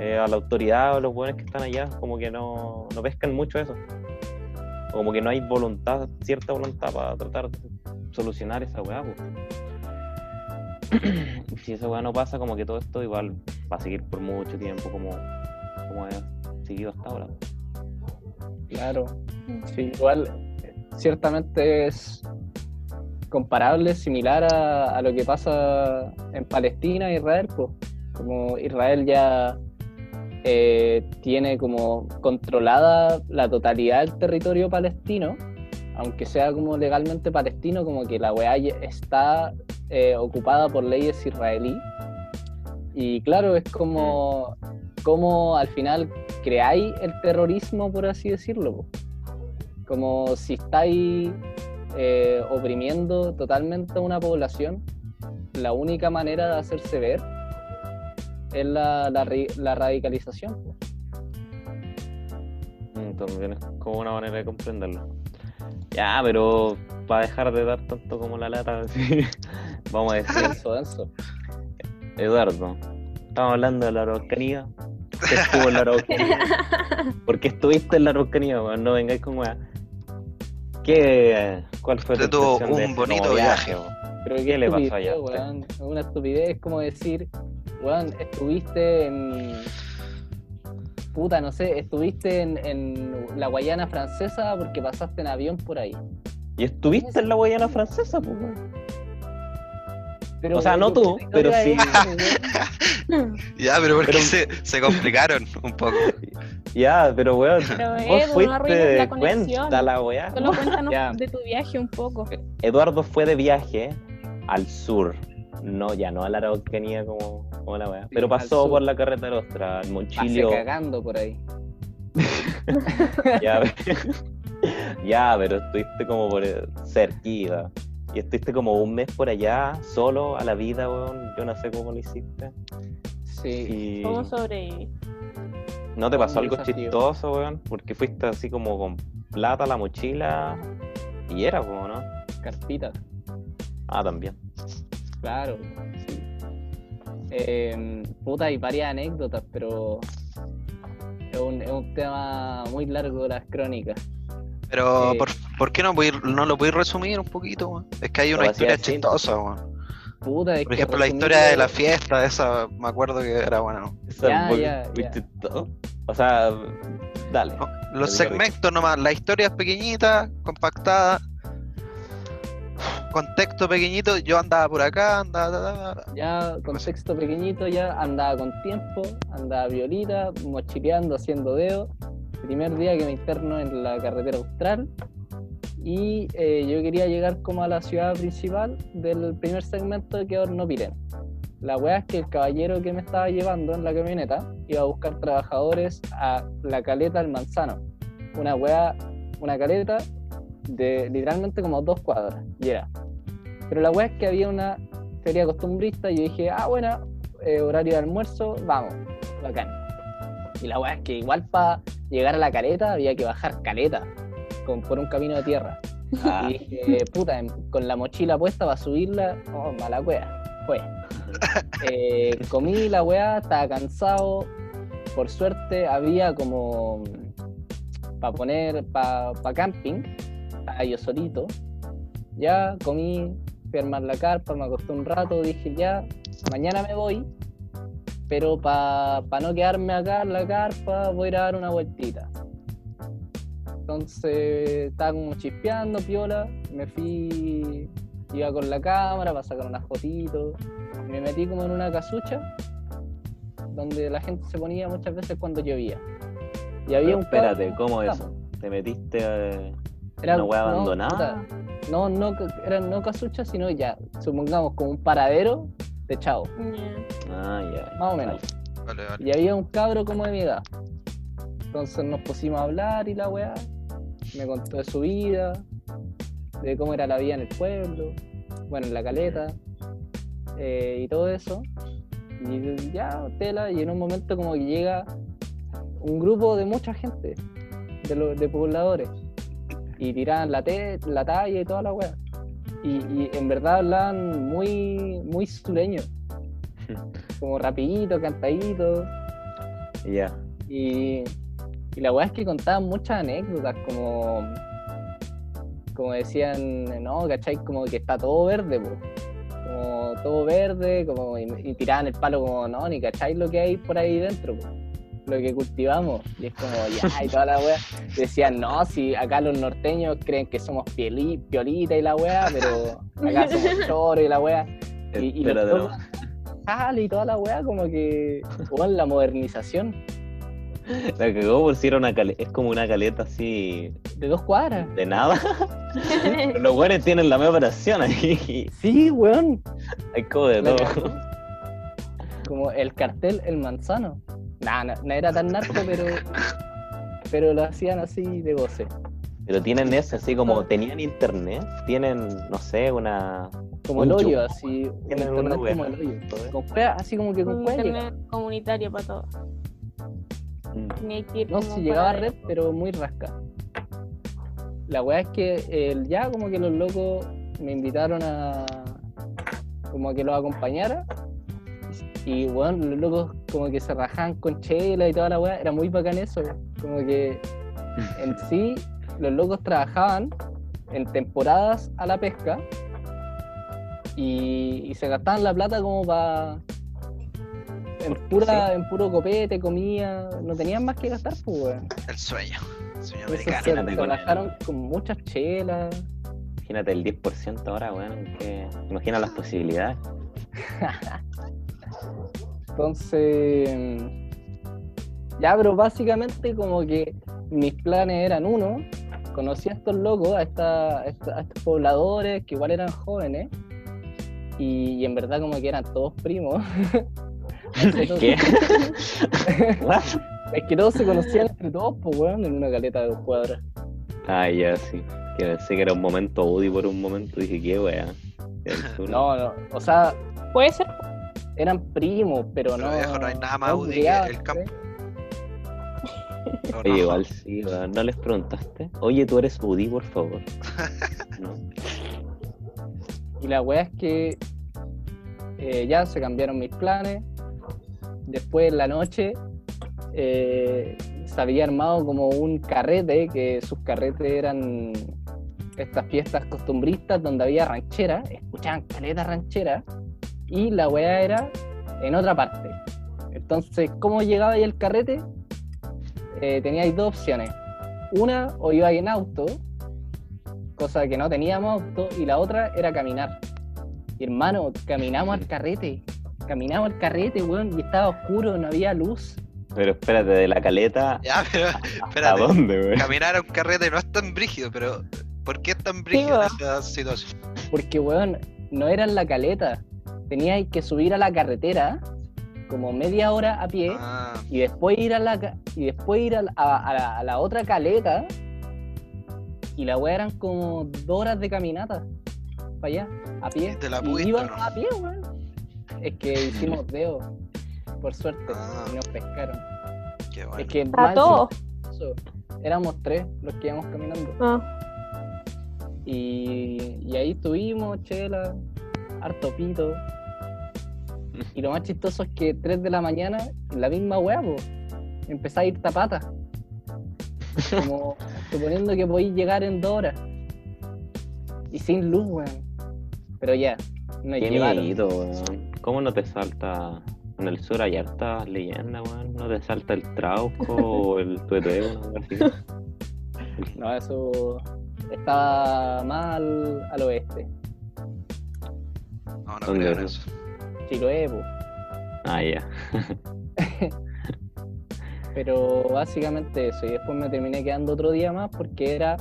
eh, a la autoridad o los buenos que están allá, como que no, no pescan mucho eso. O como que no hay voluntad, cierta voluntad para tratar de solucionar esa weá, si esa weá no pasa, como que todo esto igual va a seguir por mucho tiempo como, como ha seguido hasta ahora. Claro. Sí, igual, ciertamente es comparable, similar a, a lo que pasa en Palestina e Israel, pues. Como Israel ya eh, tiene como controlada la totalidad del territorio palestino, aunque sea como legalmente palestino, como que la weá está eh, ocupada por leyes israelí. Y claro, es como, como al final creáis el terrorismo, por así decirlo. Como si estáis eh, oprimiendo totalmente a una población, la única manera de hacerse ver es la, la radicalización. Mm, También es como una manera de comprenderlo. Ya, pero para dejar de dar tanto como la lata, sí, vamos a decir, Denso, denso. Eduardo, estamos hablando de la Araucanía. ¿Qué estuvo en la Araucanía? ¿Por qué estuviste en la Araucanía? weón? No vengáis con weá. ¿Qué, ¿Cuál fue tu tuvo impresión de un bonito viaje. weón? Pero ¿Qué le pasó allá weón. Una estupidez es como decir, weón, estuviste en. Puta, no sé, estuviste en, en la Guayana francesa porque pasaste en avión por ahí. ¿Y estuviste en la Guayana francesa? pues? Pero, O sea, no ¿qué tú, pero sí. Ya, pero porque Pero- se, se complicaron un poco. Ya, pero weón, Pero, vos Edu, no fuiste arruines de la conexión. cuenta la weá. Solo cuéntanos Ya. de tu viaje un poco. Eduardo fue de viaje al sur. No, ya no a la Araucanía como, como la weá. Pero pasó sur. por la carretera Ostra, Pase Monchilio. cagando por ahí. Ya, ya, pero estuviste como por eh, cerquita. Y estuviste como un mes por allá, solo, a la vida, weón. Yo no sé cómo lo hiciste. Sí. Y ¿Cómo sobrevivir? no te pasó algo desafío. chistoso, weón. Porque fuiste así como con plata, la mochila. Y era como, ¿no? Carpita, Ah, también. claro. Sí. Eh, puta, hay varias anécdotas, pero es un, es un tema muy largo las crónicas. Pero, Eh. ¿por, por qué no, podéis- no lo podéis resumir un poquito? weón? Es que hay una historia chistosa. weón. Puta, es Por que ejemplo, la historia de la fiesta, esa me acuerdo que era buena. ¿no? Esa Ya, fue- ya, fue ya. chistoso. O sea, dale. No, Los segmentos nomás, la historia es pequeñita, compactada, contexto pequeñito, yo andaba por acá, andaba... ta, ta, ta. Ya, contexto pequeñito, ya andaba con tiempo, andaba violita, mochileando, haciendo dedo. Primer día que me interno en la carretera austral. Y eh, yo quería llegar como a la ciudad principal del primer segmento que es Hornopirén. La weá es que el caballero que me estaba llevando en la camioneta iba a buscar trabajadores a la caleta del manzano. Una weá, una caleta de literalmente como dos cuadras. Y era. Pero la weá es que había una feria costumbrista y yo dije, ah, bueno, eh, horario de almuerzo, vamos, bacán. Y la weá es que igual para llegar a la caleta había que bajar caleta, con, por un camino de tierra. Ah, Y dije, puta, en- con la mochila puesta para subirla, oh, mala weá, fue. Eh, comí la weá, estaba cansado. Por suerte había como para poner para camping, estaba yo solito. Ya comí, fui a armar la carpa, me acosté un rato, dije ya, mañana me voy, pero para no quedarme acá en la carpa voy a ir a dar una vueltita. Entonces estaba como chispeando, piola, me fui, iba con la cámara para sacar unas fotitos, me metí como en una casucha donde la gente se ponía muchas veces cuando llovía. Y había pero un espérate, ¿cómo es Ah, eso? ¿Te metiste eh, Era una no, abandonada? No, no, ca- era no casucha, sino ya, supongamos como un paradero de chavo, Ya. Ah, ya. más o menos. Vale, vale. Y había un cabro como de mi edad. Entonces nos pusimos a hablar y la weá. Me contó de su vida, de cómo era la vida en el pueblo, bueno, en la caleta, eh, y todo eso. Y ya, tela, y en un momento como que llega un grupo de mucha gente, de, lo- de pobladores, y tiraban la, te- la talla y toda la weá. Y, y en verdad hablaban muy, muy sureño, como rapidito, cantadito. Ya. Y, y la weá es que contaban muchas anécdotas, como, como decían, no, ¿cachai? Como que está todo verde, po. como todo verde, como, y, y tiraban el palo como, no, ni cachai lo que hay por ahí dentro, po. Lo que cultivamos. Y es como, ya, y toda la weá. Decían, no, si acá los norteños creen que somos pieli, piolita y la weá, pero acá somos choro y la weá. Y, y los Espérate, locos, jale y toda la weá, como que, weón, la modernización La cagó por si era una caleta. Es como una caleta así de dos cuadras. de nada. Pero los buenos tienen la misma operación ahí. Sí, weón. Hay como de La todo. Como el cartel El Manzano. Nah, no, no era tan narco, pero, pero lo hacían así de goce. Pero tienen eso, así como tenían internet, tienen, no sé, una. Como Un el hoyo, así. un Tienen wea. como el hoyo. Con cueva, así como que con Un cueva internet comunitario para todo. Mm. Que No, si llegaba para- red, pero muy rasca. La weá es que el, ya como que los locos me invitaron a como a que los acompañara. Y bueno, los locos como que se rajaban con chela y toda la weá. Era muy bacán eso. Como que en sí los locos trabajaban en temporadas a la pesca y, y se gastaban la plata como para en pura en puro copete, comida, no tenían más que gastar, pues weón. El sueño. El sueño americano. se, se rajaron con muchas chelas. Imagínate el 10% ahora, weón. que imagina las posibilidades. Entonces, ya, pero básicamente como que mis planes eran uno, conocí a estos locos, a, esta- a estos pobladores que igual eran jóvenes, y, y en verdad como que eran todos primos. ¿Qué? What? es que todos se conocían entre todos, pues weón, en una caleta de dos cuadras. Ah, ya, sí. Que pensé que era un momento Woody por un momento. Dije, ¿qué, weón? No, no, o sea, Puede ser. Eran primos, pero, Pero no. viejo, no hay nada más no UDI que el campo. ¿O Oye, no? igual sí. ¿No les preguntaste? Oye, tú eres Woody, por favor. No. Y la weá es que eh, ya se cambiaron mis planes. Después en la noche eh, se había armado como un carrete, que sus carretes eran estas fiestas costumbristas donde había ranchera, escuchaban caleta ranchera, y la weá era en otra parte. Entonces, ¿cómo llegaba ahí el carrete? Eh, teníais dos opciones. Una, o iba en auto, cosa que no teníamos auto, y la otra era caminar. Y hermano, caminamos al carrete, caminamos al carrete, weón, y estaba oscuro, no había luz. Pero espérate, de la caleta. Ya, pero ¿A espérate. dónde, weón? Caminar a un carrete no es tan brígido, pero ¿por qué es tan brígido va. esa situación? Porque, weón, no era en la caleta. Teníais que subir a la carretera como media hora a pie Ah, y después ir a la ca- y después ir a, la- a- a la, a la otra caleta y la weá eran como dos horas de caminata para allá, a pie. ¿Y te la Y pudiste, no? a pie, weón. Es que hicimos dedo, por suerte, Ah. y nos pescaron. qué bueno. Es que A más todos. éramos tres los que íbamos caminando. Ah, Y, y ahí estuvimos, chela, harto pito. Y lo más chistoso es que 3 de la mañana, la misma hueá, po, empezá a ir tapata. Como suponiendo que podéis llegar en dos horas. Y sin luz, weón. Pero ya, no Qué llevaron. miedito, weón. ¿Cómo no te salta? En el sur hay hartas leyendas, weón. ¿No te salta el trauco o el tueteo? algo así? No, eso estaba más al, al oeste. No, no ¿Dónde creo en eso. Chiloé, po. Ah, ya. Pero básicamente eso. Y después me terminé quedando otro día más porque era,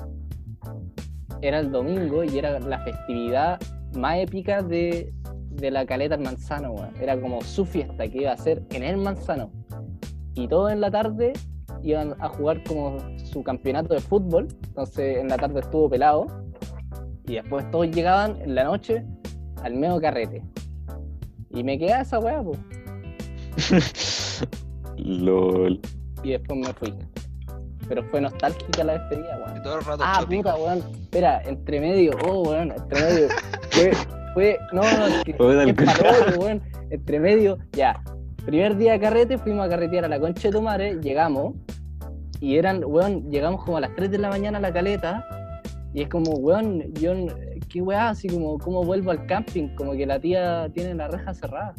era el domingo y era la festividad más épica de, de la caleta del manzano. Era como su fiesta que iba a ser en el manzano. Y todos en la tarde iban a jugar como su campeonato de fútbol. Entonces en la tarde estuvo pelado. Y después todos llegaban en la noche al medio carrete. Y me quedé a esa weá, pues. LOL. Y después me fui. pero fue nostálgica la despedida, weón. Todo el rato Ah, puta, weón. Espera, entre medio, oh, weón, entre medio. Fue, fue, no, no, es que, Fue del qué palote, weón. Entre medio, ya. Primer día de carrete, fuimos a carretear a la concha de tu madre, llegamos, y eran, weón, llegamos como a las 3 de la mañana a la caleta, y es como, weón, yo, qué weá, así como, ¿cómo vuelvo al camping? Como que la tía tiene la reja cerrada.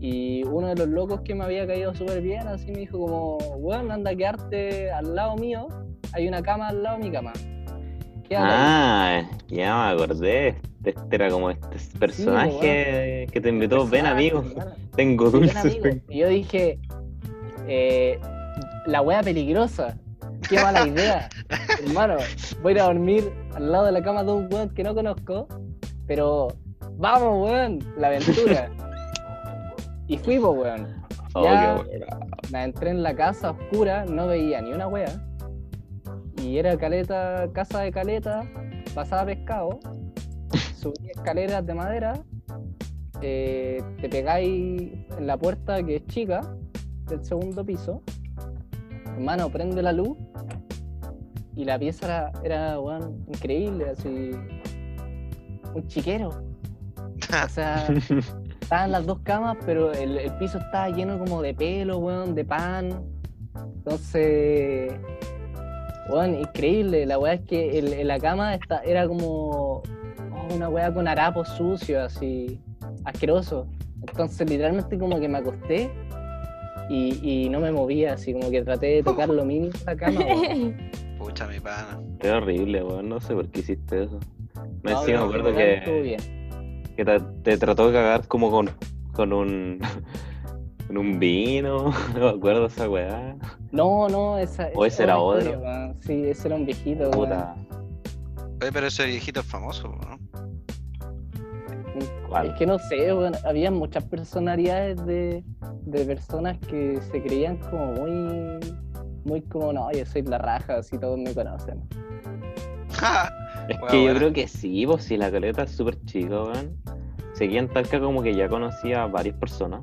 Y uno de los locos que me había caído súper bien, así me dijo como, weón, anda a quedarte al lado mío, hay una cama al lado de mi cama. Quédate ahí". Ah, ya me acordé. Este era como este personaje que te invitó. Ven, amigo. Tengo ven, dulces. Y yo dije, eh, la wea peligrosa. Qué mala idea. Hermano, voy a ir a dormir al lado de la cama de un weón que no conozco, pero vamos, weón, la aventura. Y fuimos, weón. Oh, Ya. Me entré en la casa oscura, no veía ni una wea. Y era caleta, casa de caleta, pasaba pescado, subí escaleras de madera, eh, te pegáis en la puerta que es chica del segundo piso, hermano, prende la luz y la pieza era, era weón, increíble, así un chiquero. O sea, estaban las dos camas, pero el, el piso estaba lleno como de pelo, weón, de pan. Entonces, weón, increíble. La weá es que el- en la cama está, era como oh, una weá con harapos sucios, así, asqueroso. Entonces, literalmente como que me acosté y, y no me movía, así como que traté de tocar lo mínimo en la cama, weón. Pucha, mi pana. Qué horrible, weón. No sé por qué hiciste eso. Me No, me acuerdo que, que te, te trató de cagar como con, con un con un vino. No me acuerdo esa weá. No, no, esa. O ese era otro. historia. Sí, ese era un viejito. Puta. Oye, pero ese viejito es famoso, ¿no? ¿Cuál? Es que no sé, weón, había muchas personalidades de, de personas que se creían como muy, muy como, no, yo soy la raja, así todos me conocen. Es que yo creo que sí, pues si la caleta es súper chica, weón. Seguía en Talca como que ya conocía a varias personas.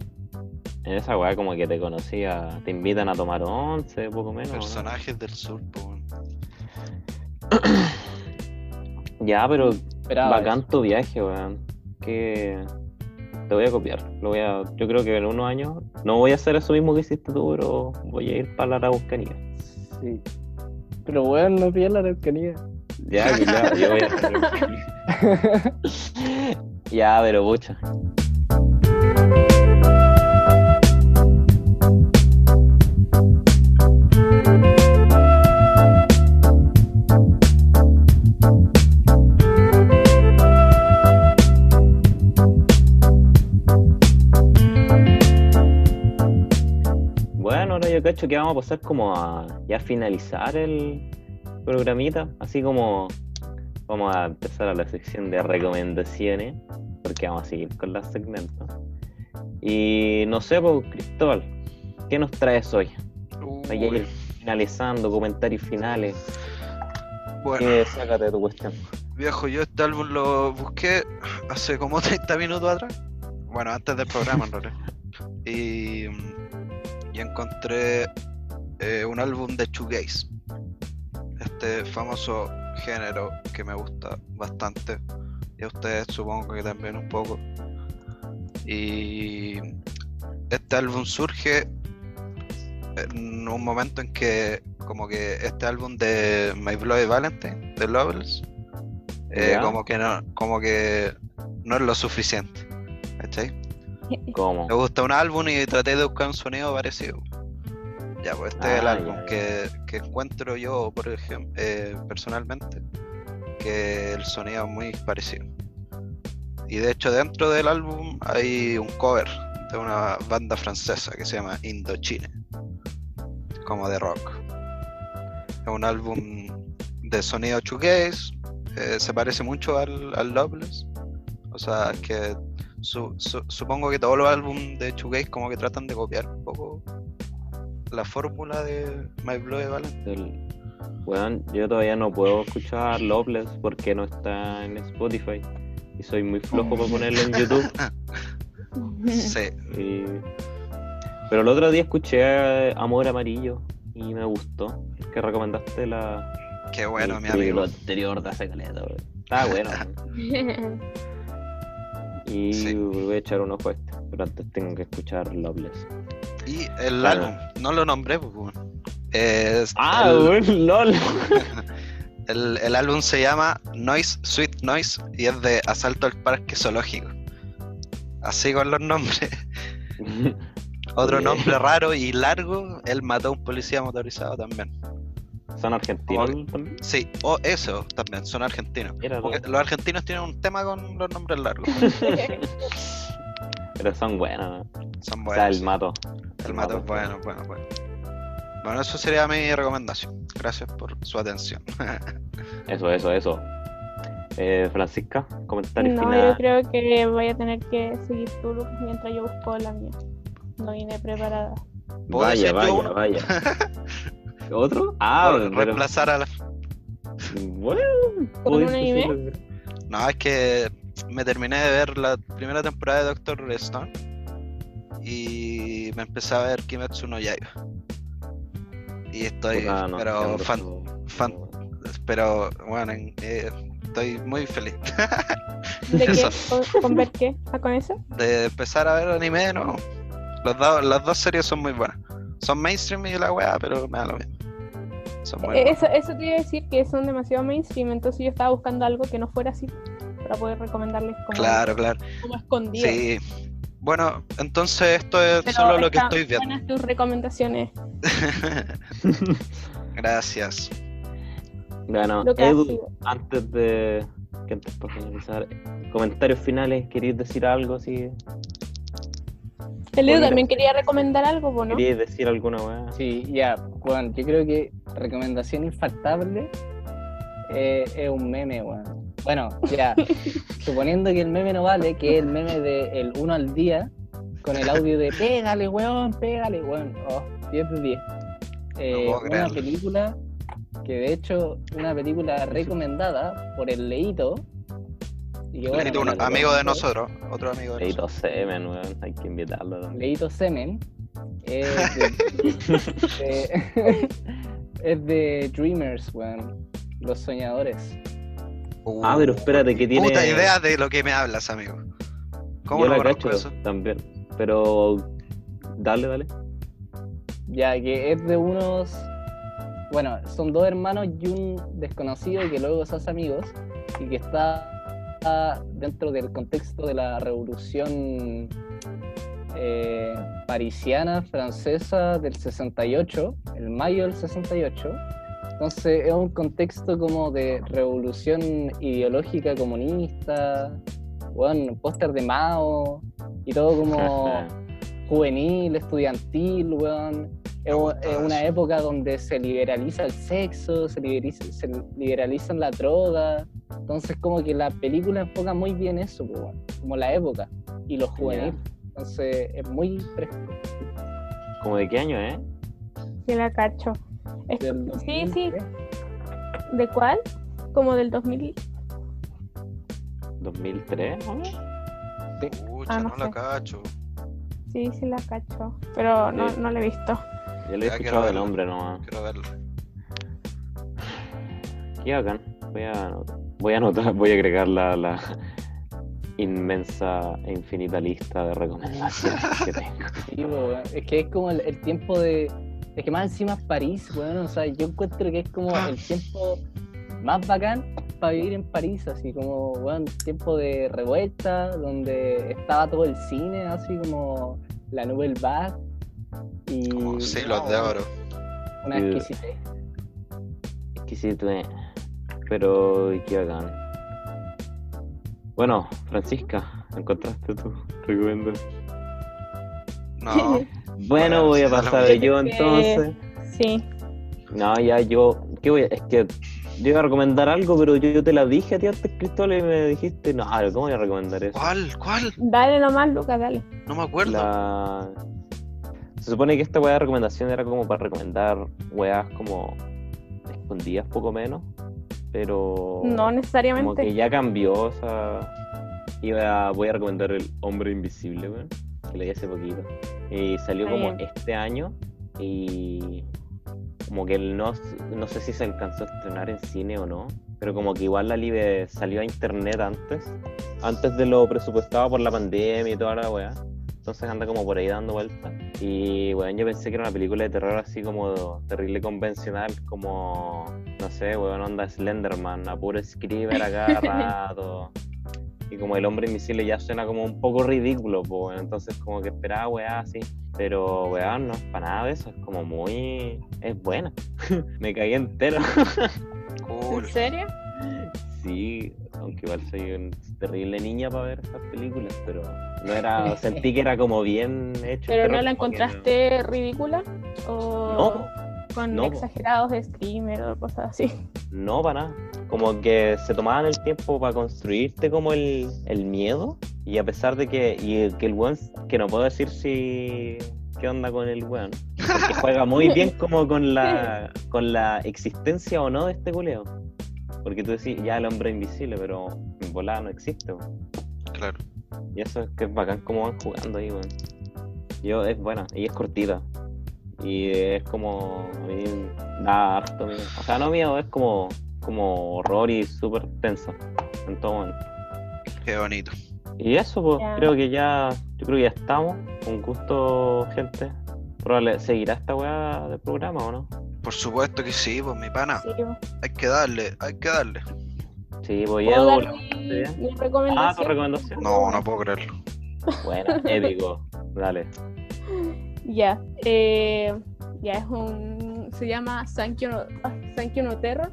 En esa weá como que te conocía, te invitan a tomar once, poco menos. ¿no? Personajes del sur, weón. Ya, pero Esperaba bacán tu viaje, weón. Que te voy a copiar. Lo voy a, yo creo que en unos años no voy a hacer eso mismo que hiciste tú, pero voy a ir para la Araucanía. Sí. Pero weón, no pillas la araucanía. Ya, ya, yo voy a. Ya, pero pucha. Bueno, ahora yo cacho que vamos a pasar como a ya finalizar el programita, así como vamos a empezar a la sección de recomendaciones, porque vamos a seguir con los segmentos. Y no sé, pues, Cristóbal, ¿qué nos traes hoy? Finalizando, comentarios finales. bueno, ¿Qué sácate de tu cuestión? viejo, yo este álbum lo busqué hace como 30 minutos atrás. Bueno, antes del programa, en realidad. Y, y encontré eh, un álbum de shoegaze. Este famoso género que me gusta bastante. Y a ustedes supongo que también un poco. Y este álbum surge en un momento en que como que este álbum de My Bloody Valentine de Loveless eh, como que no como que no es lo suficiente ¿cachai? ¿Cómo? me gusta un álbum y traté de buscar un sonido parecido ya pues este es el Ah, álbum ya, ya. que, que encuentro yo por ejemplo personalmente que el sonido es muy parecido y de hecho dentro del álbum hay un cover de una banda francesa que se llama Indochine como de rock es un álbum de sonido shoegaze eh, se parece mucho al, al Loveless o sea que su- su- supongo que todos los álbumes de shoegaze como que tratan de copiar un poco la fórmula de My Bloody Valentine Weón, yo todavía no puedo escuchar Loveless porque no está en Spotify. Y soy muy flojo para ponerlo en YouTube. sí y- Pero el otro día escuché Amor Amarillo. y me gustó. El que recomendaste la. Qué bueno, el mi amigo. anterior de hace caleta. Estaba bueno. Y Sí. voy a echar un ojo a este. Pero antes tengo que escuchar Loveless. Y el Bueno. álbum, no lo nombré, pues. Es- Ah, el, LOL. el- el álbum se llama Noise, Sweet Noise y es de Asalto al Parque Zoológico. Así con los nombres. Otro nombre raro y largo, él mató a un policía motorizado también. ¿Son argentinos también? Sí, o eso también, son argentinos. Porque los argentinos tienen un tema con los nombres largos. Pero son buenos, ¿no? Son O sea, buenos. el mato. El mato es bueno, bueno, bueno. Bueno, eso sería mi recomendación. Gracias por su atención. Eso, eso, eso. Eh, Francisca, comentario No, final. yo creo que voy a tener que seguir tú, Lucas, mientras yo busco la mía. No vine preparada. ¿Puedo Vaya, vaya, uno? vaya. ¿Otro? Ah, pero... reemplazar a la... Bueno, ¿Con un anime? decirlo. No, es que me terminé de ver la primera temporada de Doctor Stone y me empecé a ver Kimetsu no Yaiba. Y estoy, Puta, no pero, fan, fan- pero bueno, en- eh, estoy muy feliz ¿De qué? ¿Con, con ver qué? ¿Ah, con eso? de empezar a ver anime, no. Los do- las dos series son muy buenas. Son mainstream y la weá, pero me da lo mismo. Son muy Eh, buenas. Eso, eso te iba a decir que son demasiado mainstream, entonces yo estaba buscando algo que no fuera así para poder recomendarles como, Claro, claro. como escondido. Sí. Bueno, entonces esto es Pero solo lo que estoy viendo. buenas tus recomendaciones. Gracias. Bueno, Edu, antes de que antes para finalizar, comentarios finales, ¿queréis decir algo así? Bueno. también quería recomendar algo, ¿no? ¿Queréis decir alguna weá? Sí, ya, Juan, yo creo que recomendación infaltable eh, es un meme, weón. Bueno, ya, suponiendo que el meme no vale, que es el meme de el 1 al día, con el audio de pégale, weón, pégale, weón. Oh, 10 de 10. Eh, una creerlo. película que de hecho, una película recomendada por el Leito. Bueno, Leito, un amigo de nosotros, otro amigo de Leito nosotros. Semen, weón, hay que invitarlo también. Leito Semen es de, de- es de Dreamers, weón. Los soñadores. Uh, Ah, pero espérate, que tiene. Puta idea de lo que me hablas, amigo. ¿Cómo Yo no la conozco cacho eso? también. Pero. Dale, dale. Ya que es de unos. Bueno, son dos hermanos y un desconocido que luego se hace amigos y que está está dentro del contexto de la revolución eh, parisiana francesa del 68, el mayo del 68. Entonces es un contexto como de revolución ideológica comunista, bueno, póster de Mao y todo como juvenil, estudiantil, weón. Es, una época donde se liberaliza el sexo, se, liberiza- se liberalizan la droga. Entonces como que la película enfoca muy bien eso, pues, como la época y lo juvenil. Entonces es muy fresco. ¿Como de qué año, eh? Sí, la cacho. Es- sí, sí. 2003. ¿De cuál? Como del 2000. 2003, ¿no? Pucha, Ah, no no, la cacho. Sí, sí la cacho. Pero no, no la he visto. Yo le he Ya, escuchado el verlo. nombre nomás. Quiero verlo. Qué bacán. Voy a anotar, voy a, anotar, voy a agregar la, la inmensa e infinita lista de recomendaciones que tengo. Sí, po, weón. Es que es como el, el tiempo de. Es que más encima es París, weón. O sea, yo encuentro que es como el tiempo más bacán para vivir en París, así como, weón, tiempo de revuelta, donde estaba todo el cine, así como la Nouvelle Vague. Y. Como siglos no, de oro. Una exquisitez. Exquisito, eh. Pero qué bacán. Bueno, Francisca, ¿encontraste tu recomendación? No, Bueno, Bueno, voy a pasar yo entonces. Sí. No, ya yo. ¿Qué voy a.? Es que yo iba a recomendar algo, pero yo, yo te la dije a ti antes, Cristóbal, y me dijiste, no, ¿cómo voy a recomendar eso? ¿cuál? ¿Cuál? Dale nomás, Lucas, dale. No me acuerdo. La... Se supone que esta weá de recomendación era como para recomendar weas como escondidas poco menos, pero No como necesariamente. que ya cambió, o sea, iba a- voy a recomendar El Hombre Invisible, weón, que leí hace poquito. Y salió Está como este año y como que no, no sé si se alcanzó a estrenar en cine o no, pero como que igual la Live salió a internet antes, antes de lo presupuestado por la pandemia y toda la weá. Entonces anda como por ahí dando vueltas. Y bueno, yo pensé que era una película de terror así como terrible convencional, como, no sé, weón, onda Slenderman, a puro screamer a cada rato. Y como el hombre invisible ya suena como un poco ridículo, pues entonces como que esperaba weá así. Pero weón, no es para nada de eso, es como muy... es buena. Me caí entero. ¿En serio? Sí, aunque igual soy una terrible niña para ver esas películas, pero no era, sentí que era como bien hecho. ¿Pero no la encontraste ridícula? ¿O No, con no. exagerados de screamer o cosas así? No, para nada. Como que se tomaban el tiempo para construirte como el, el miedo y a pesar de que, y que el weón, que no puedo decir si qué onda con el weón, porque juega muy bien como con la, con la existencia o no de este culeo. Porque tú decís, ya el hombre invisible, pero en volada no existe. weón. Claro. Y eso es que es bacán cómo van jugando ahí, weón. Yo, es buena, y es cortita. Y es como, a mí da harto miedo. O sea, no miedo, es como, como horror y súper tenso en todo momento. Qué bonito. Y eso, pues, creo que ya, yo creo que ya estamos. Un gusto, gente. Probable, ¿Seguirá esta weá del programa o no? Por supuesto que sí, pues mi pana. Sí. Hay que darle, hay que darle. Sí, pues ¿Puedo Edu, dar mi, Ah, tu recomendación? No, no puedo creerlo. Buena, épico. Dale. Ya, eh, ya es un. Se llama Thank You No, ah, Thank You No Terror,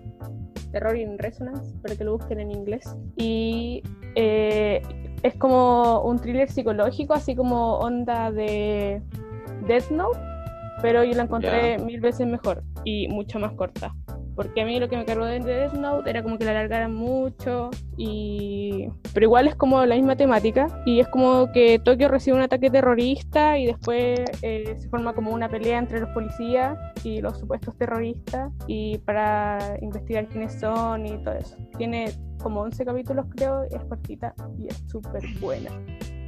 Terror in Resonance, para que lo busquen en inglés. Y eh, es como un thriller psicológico, así como onda de Death Note, pero yo la encontré mil veces mejor y mucho más corta. Porque a mí lo que me cargó de Death Note era como que la alargaran mucho y... Pero igual es como la misma temática y es como que Tokio recibe un ataque terrorista y después eh, se forma como una pelea entre los policías y los supuestos terroristas y para investigar quiénes son y todo eso. Tiene como 11 capítulos creo, es cortita y es súper buena.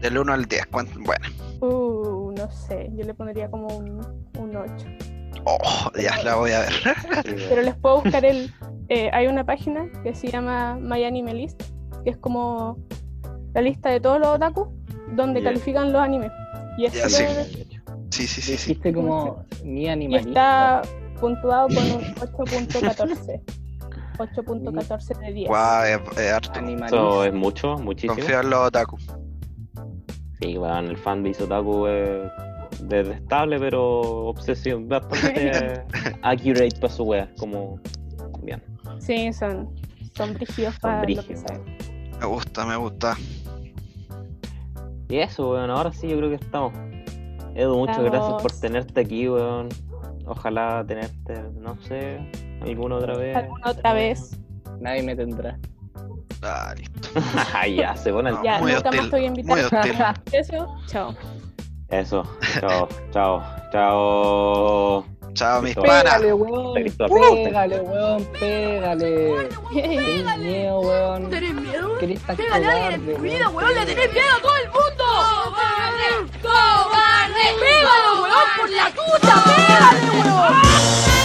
Del 1 al 10, ¿cuánto? Bueno. Uh, no sé, yo le pondría como un, un 8. Oh, ya la voy a ver. Pero les puedo buscar el. eh, hay una página que se llama My Anime List, que es como la lista de todos los otaku donde califican los animes. Y es súper- Sí, sí, sí, sí. Como mi y animalista. está puntuado con un 8.14. 8.14 de 10. Guau, es, es harto. Eso es mucho, muchísimo. Confío en los otaku. Sí, weón, el fanbase otaku es detestable, pero obsesión, bastante accurate para su wea, como bien. Sí, son, son brígidos para lo que saben. Me gusta, me gusta. Y eso, weón, ahora sí yo creo que estamos. Edu, muchas gracias por tenerte aquí, weón. Ojalá tenerte, no sé, alguna otra vez. ¿Alguna otra vez? Nadie me tendrá. Ah, listo. ya, se pone el... Ya, muy nunca más invitar. hostil. Eso, chao. Eso, chao, chao, chao. Chao, mis panas. Pégale, weón. Pégale, weón. Pégale. Tenés miedo, weón. ¿Tenés miedo? Querés tan Pégale a alguien en tu vida, weón. Le tenés miedo a todo el mundo. ¡Cobarde! ¡Cobarde! ¡Pégalo, weón! ¡Por la tuta! ¡Pégale, weón!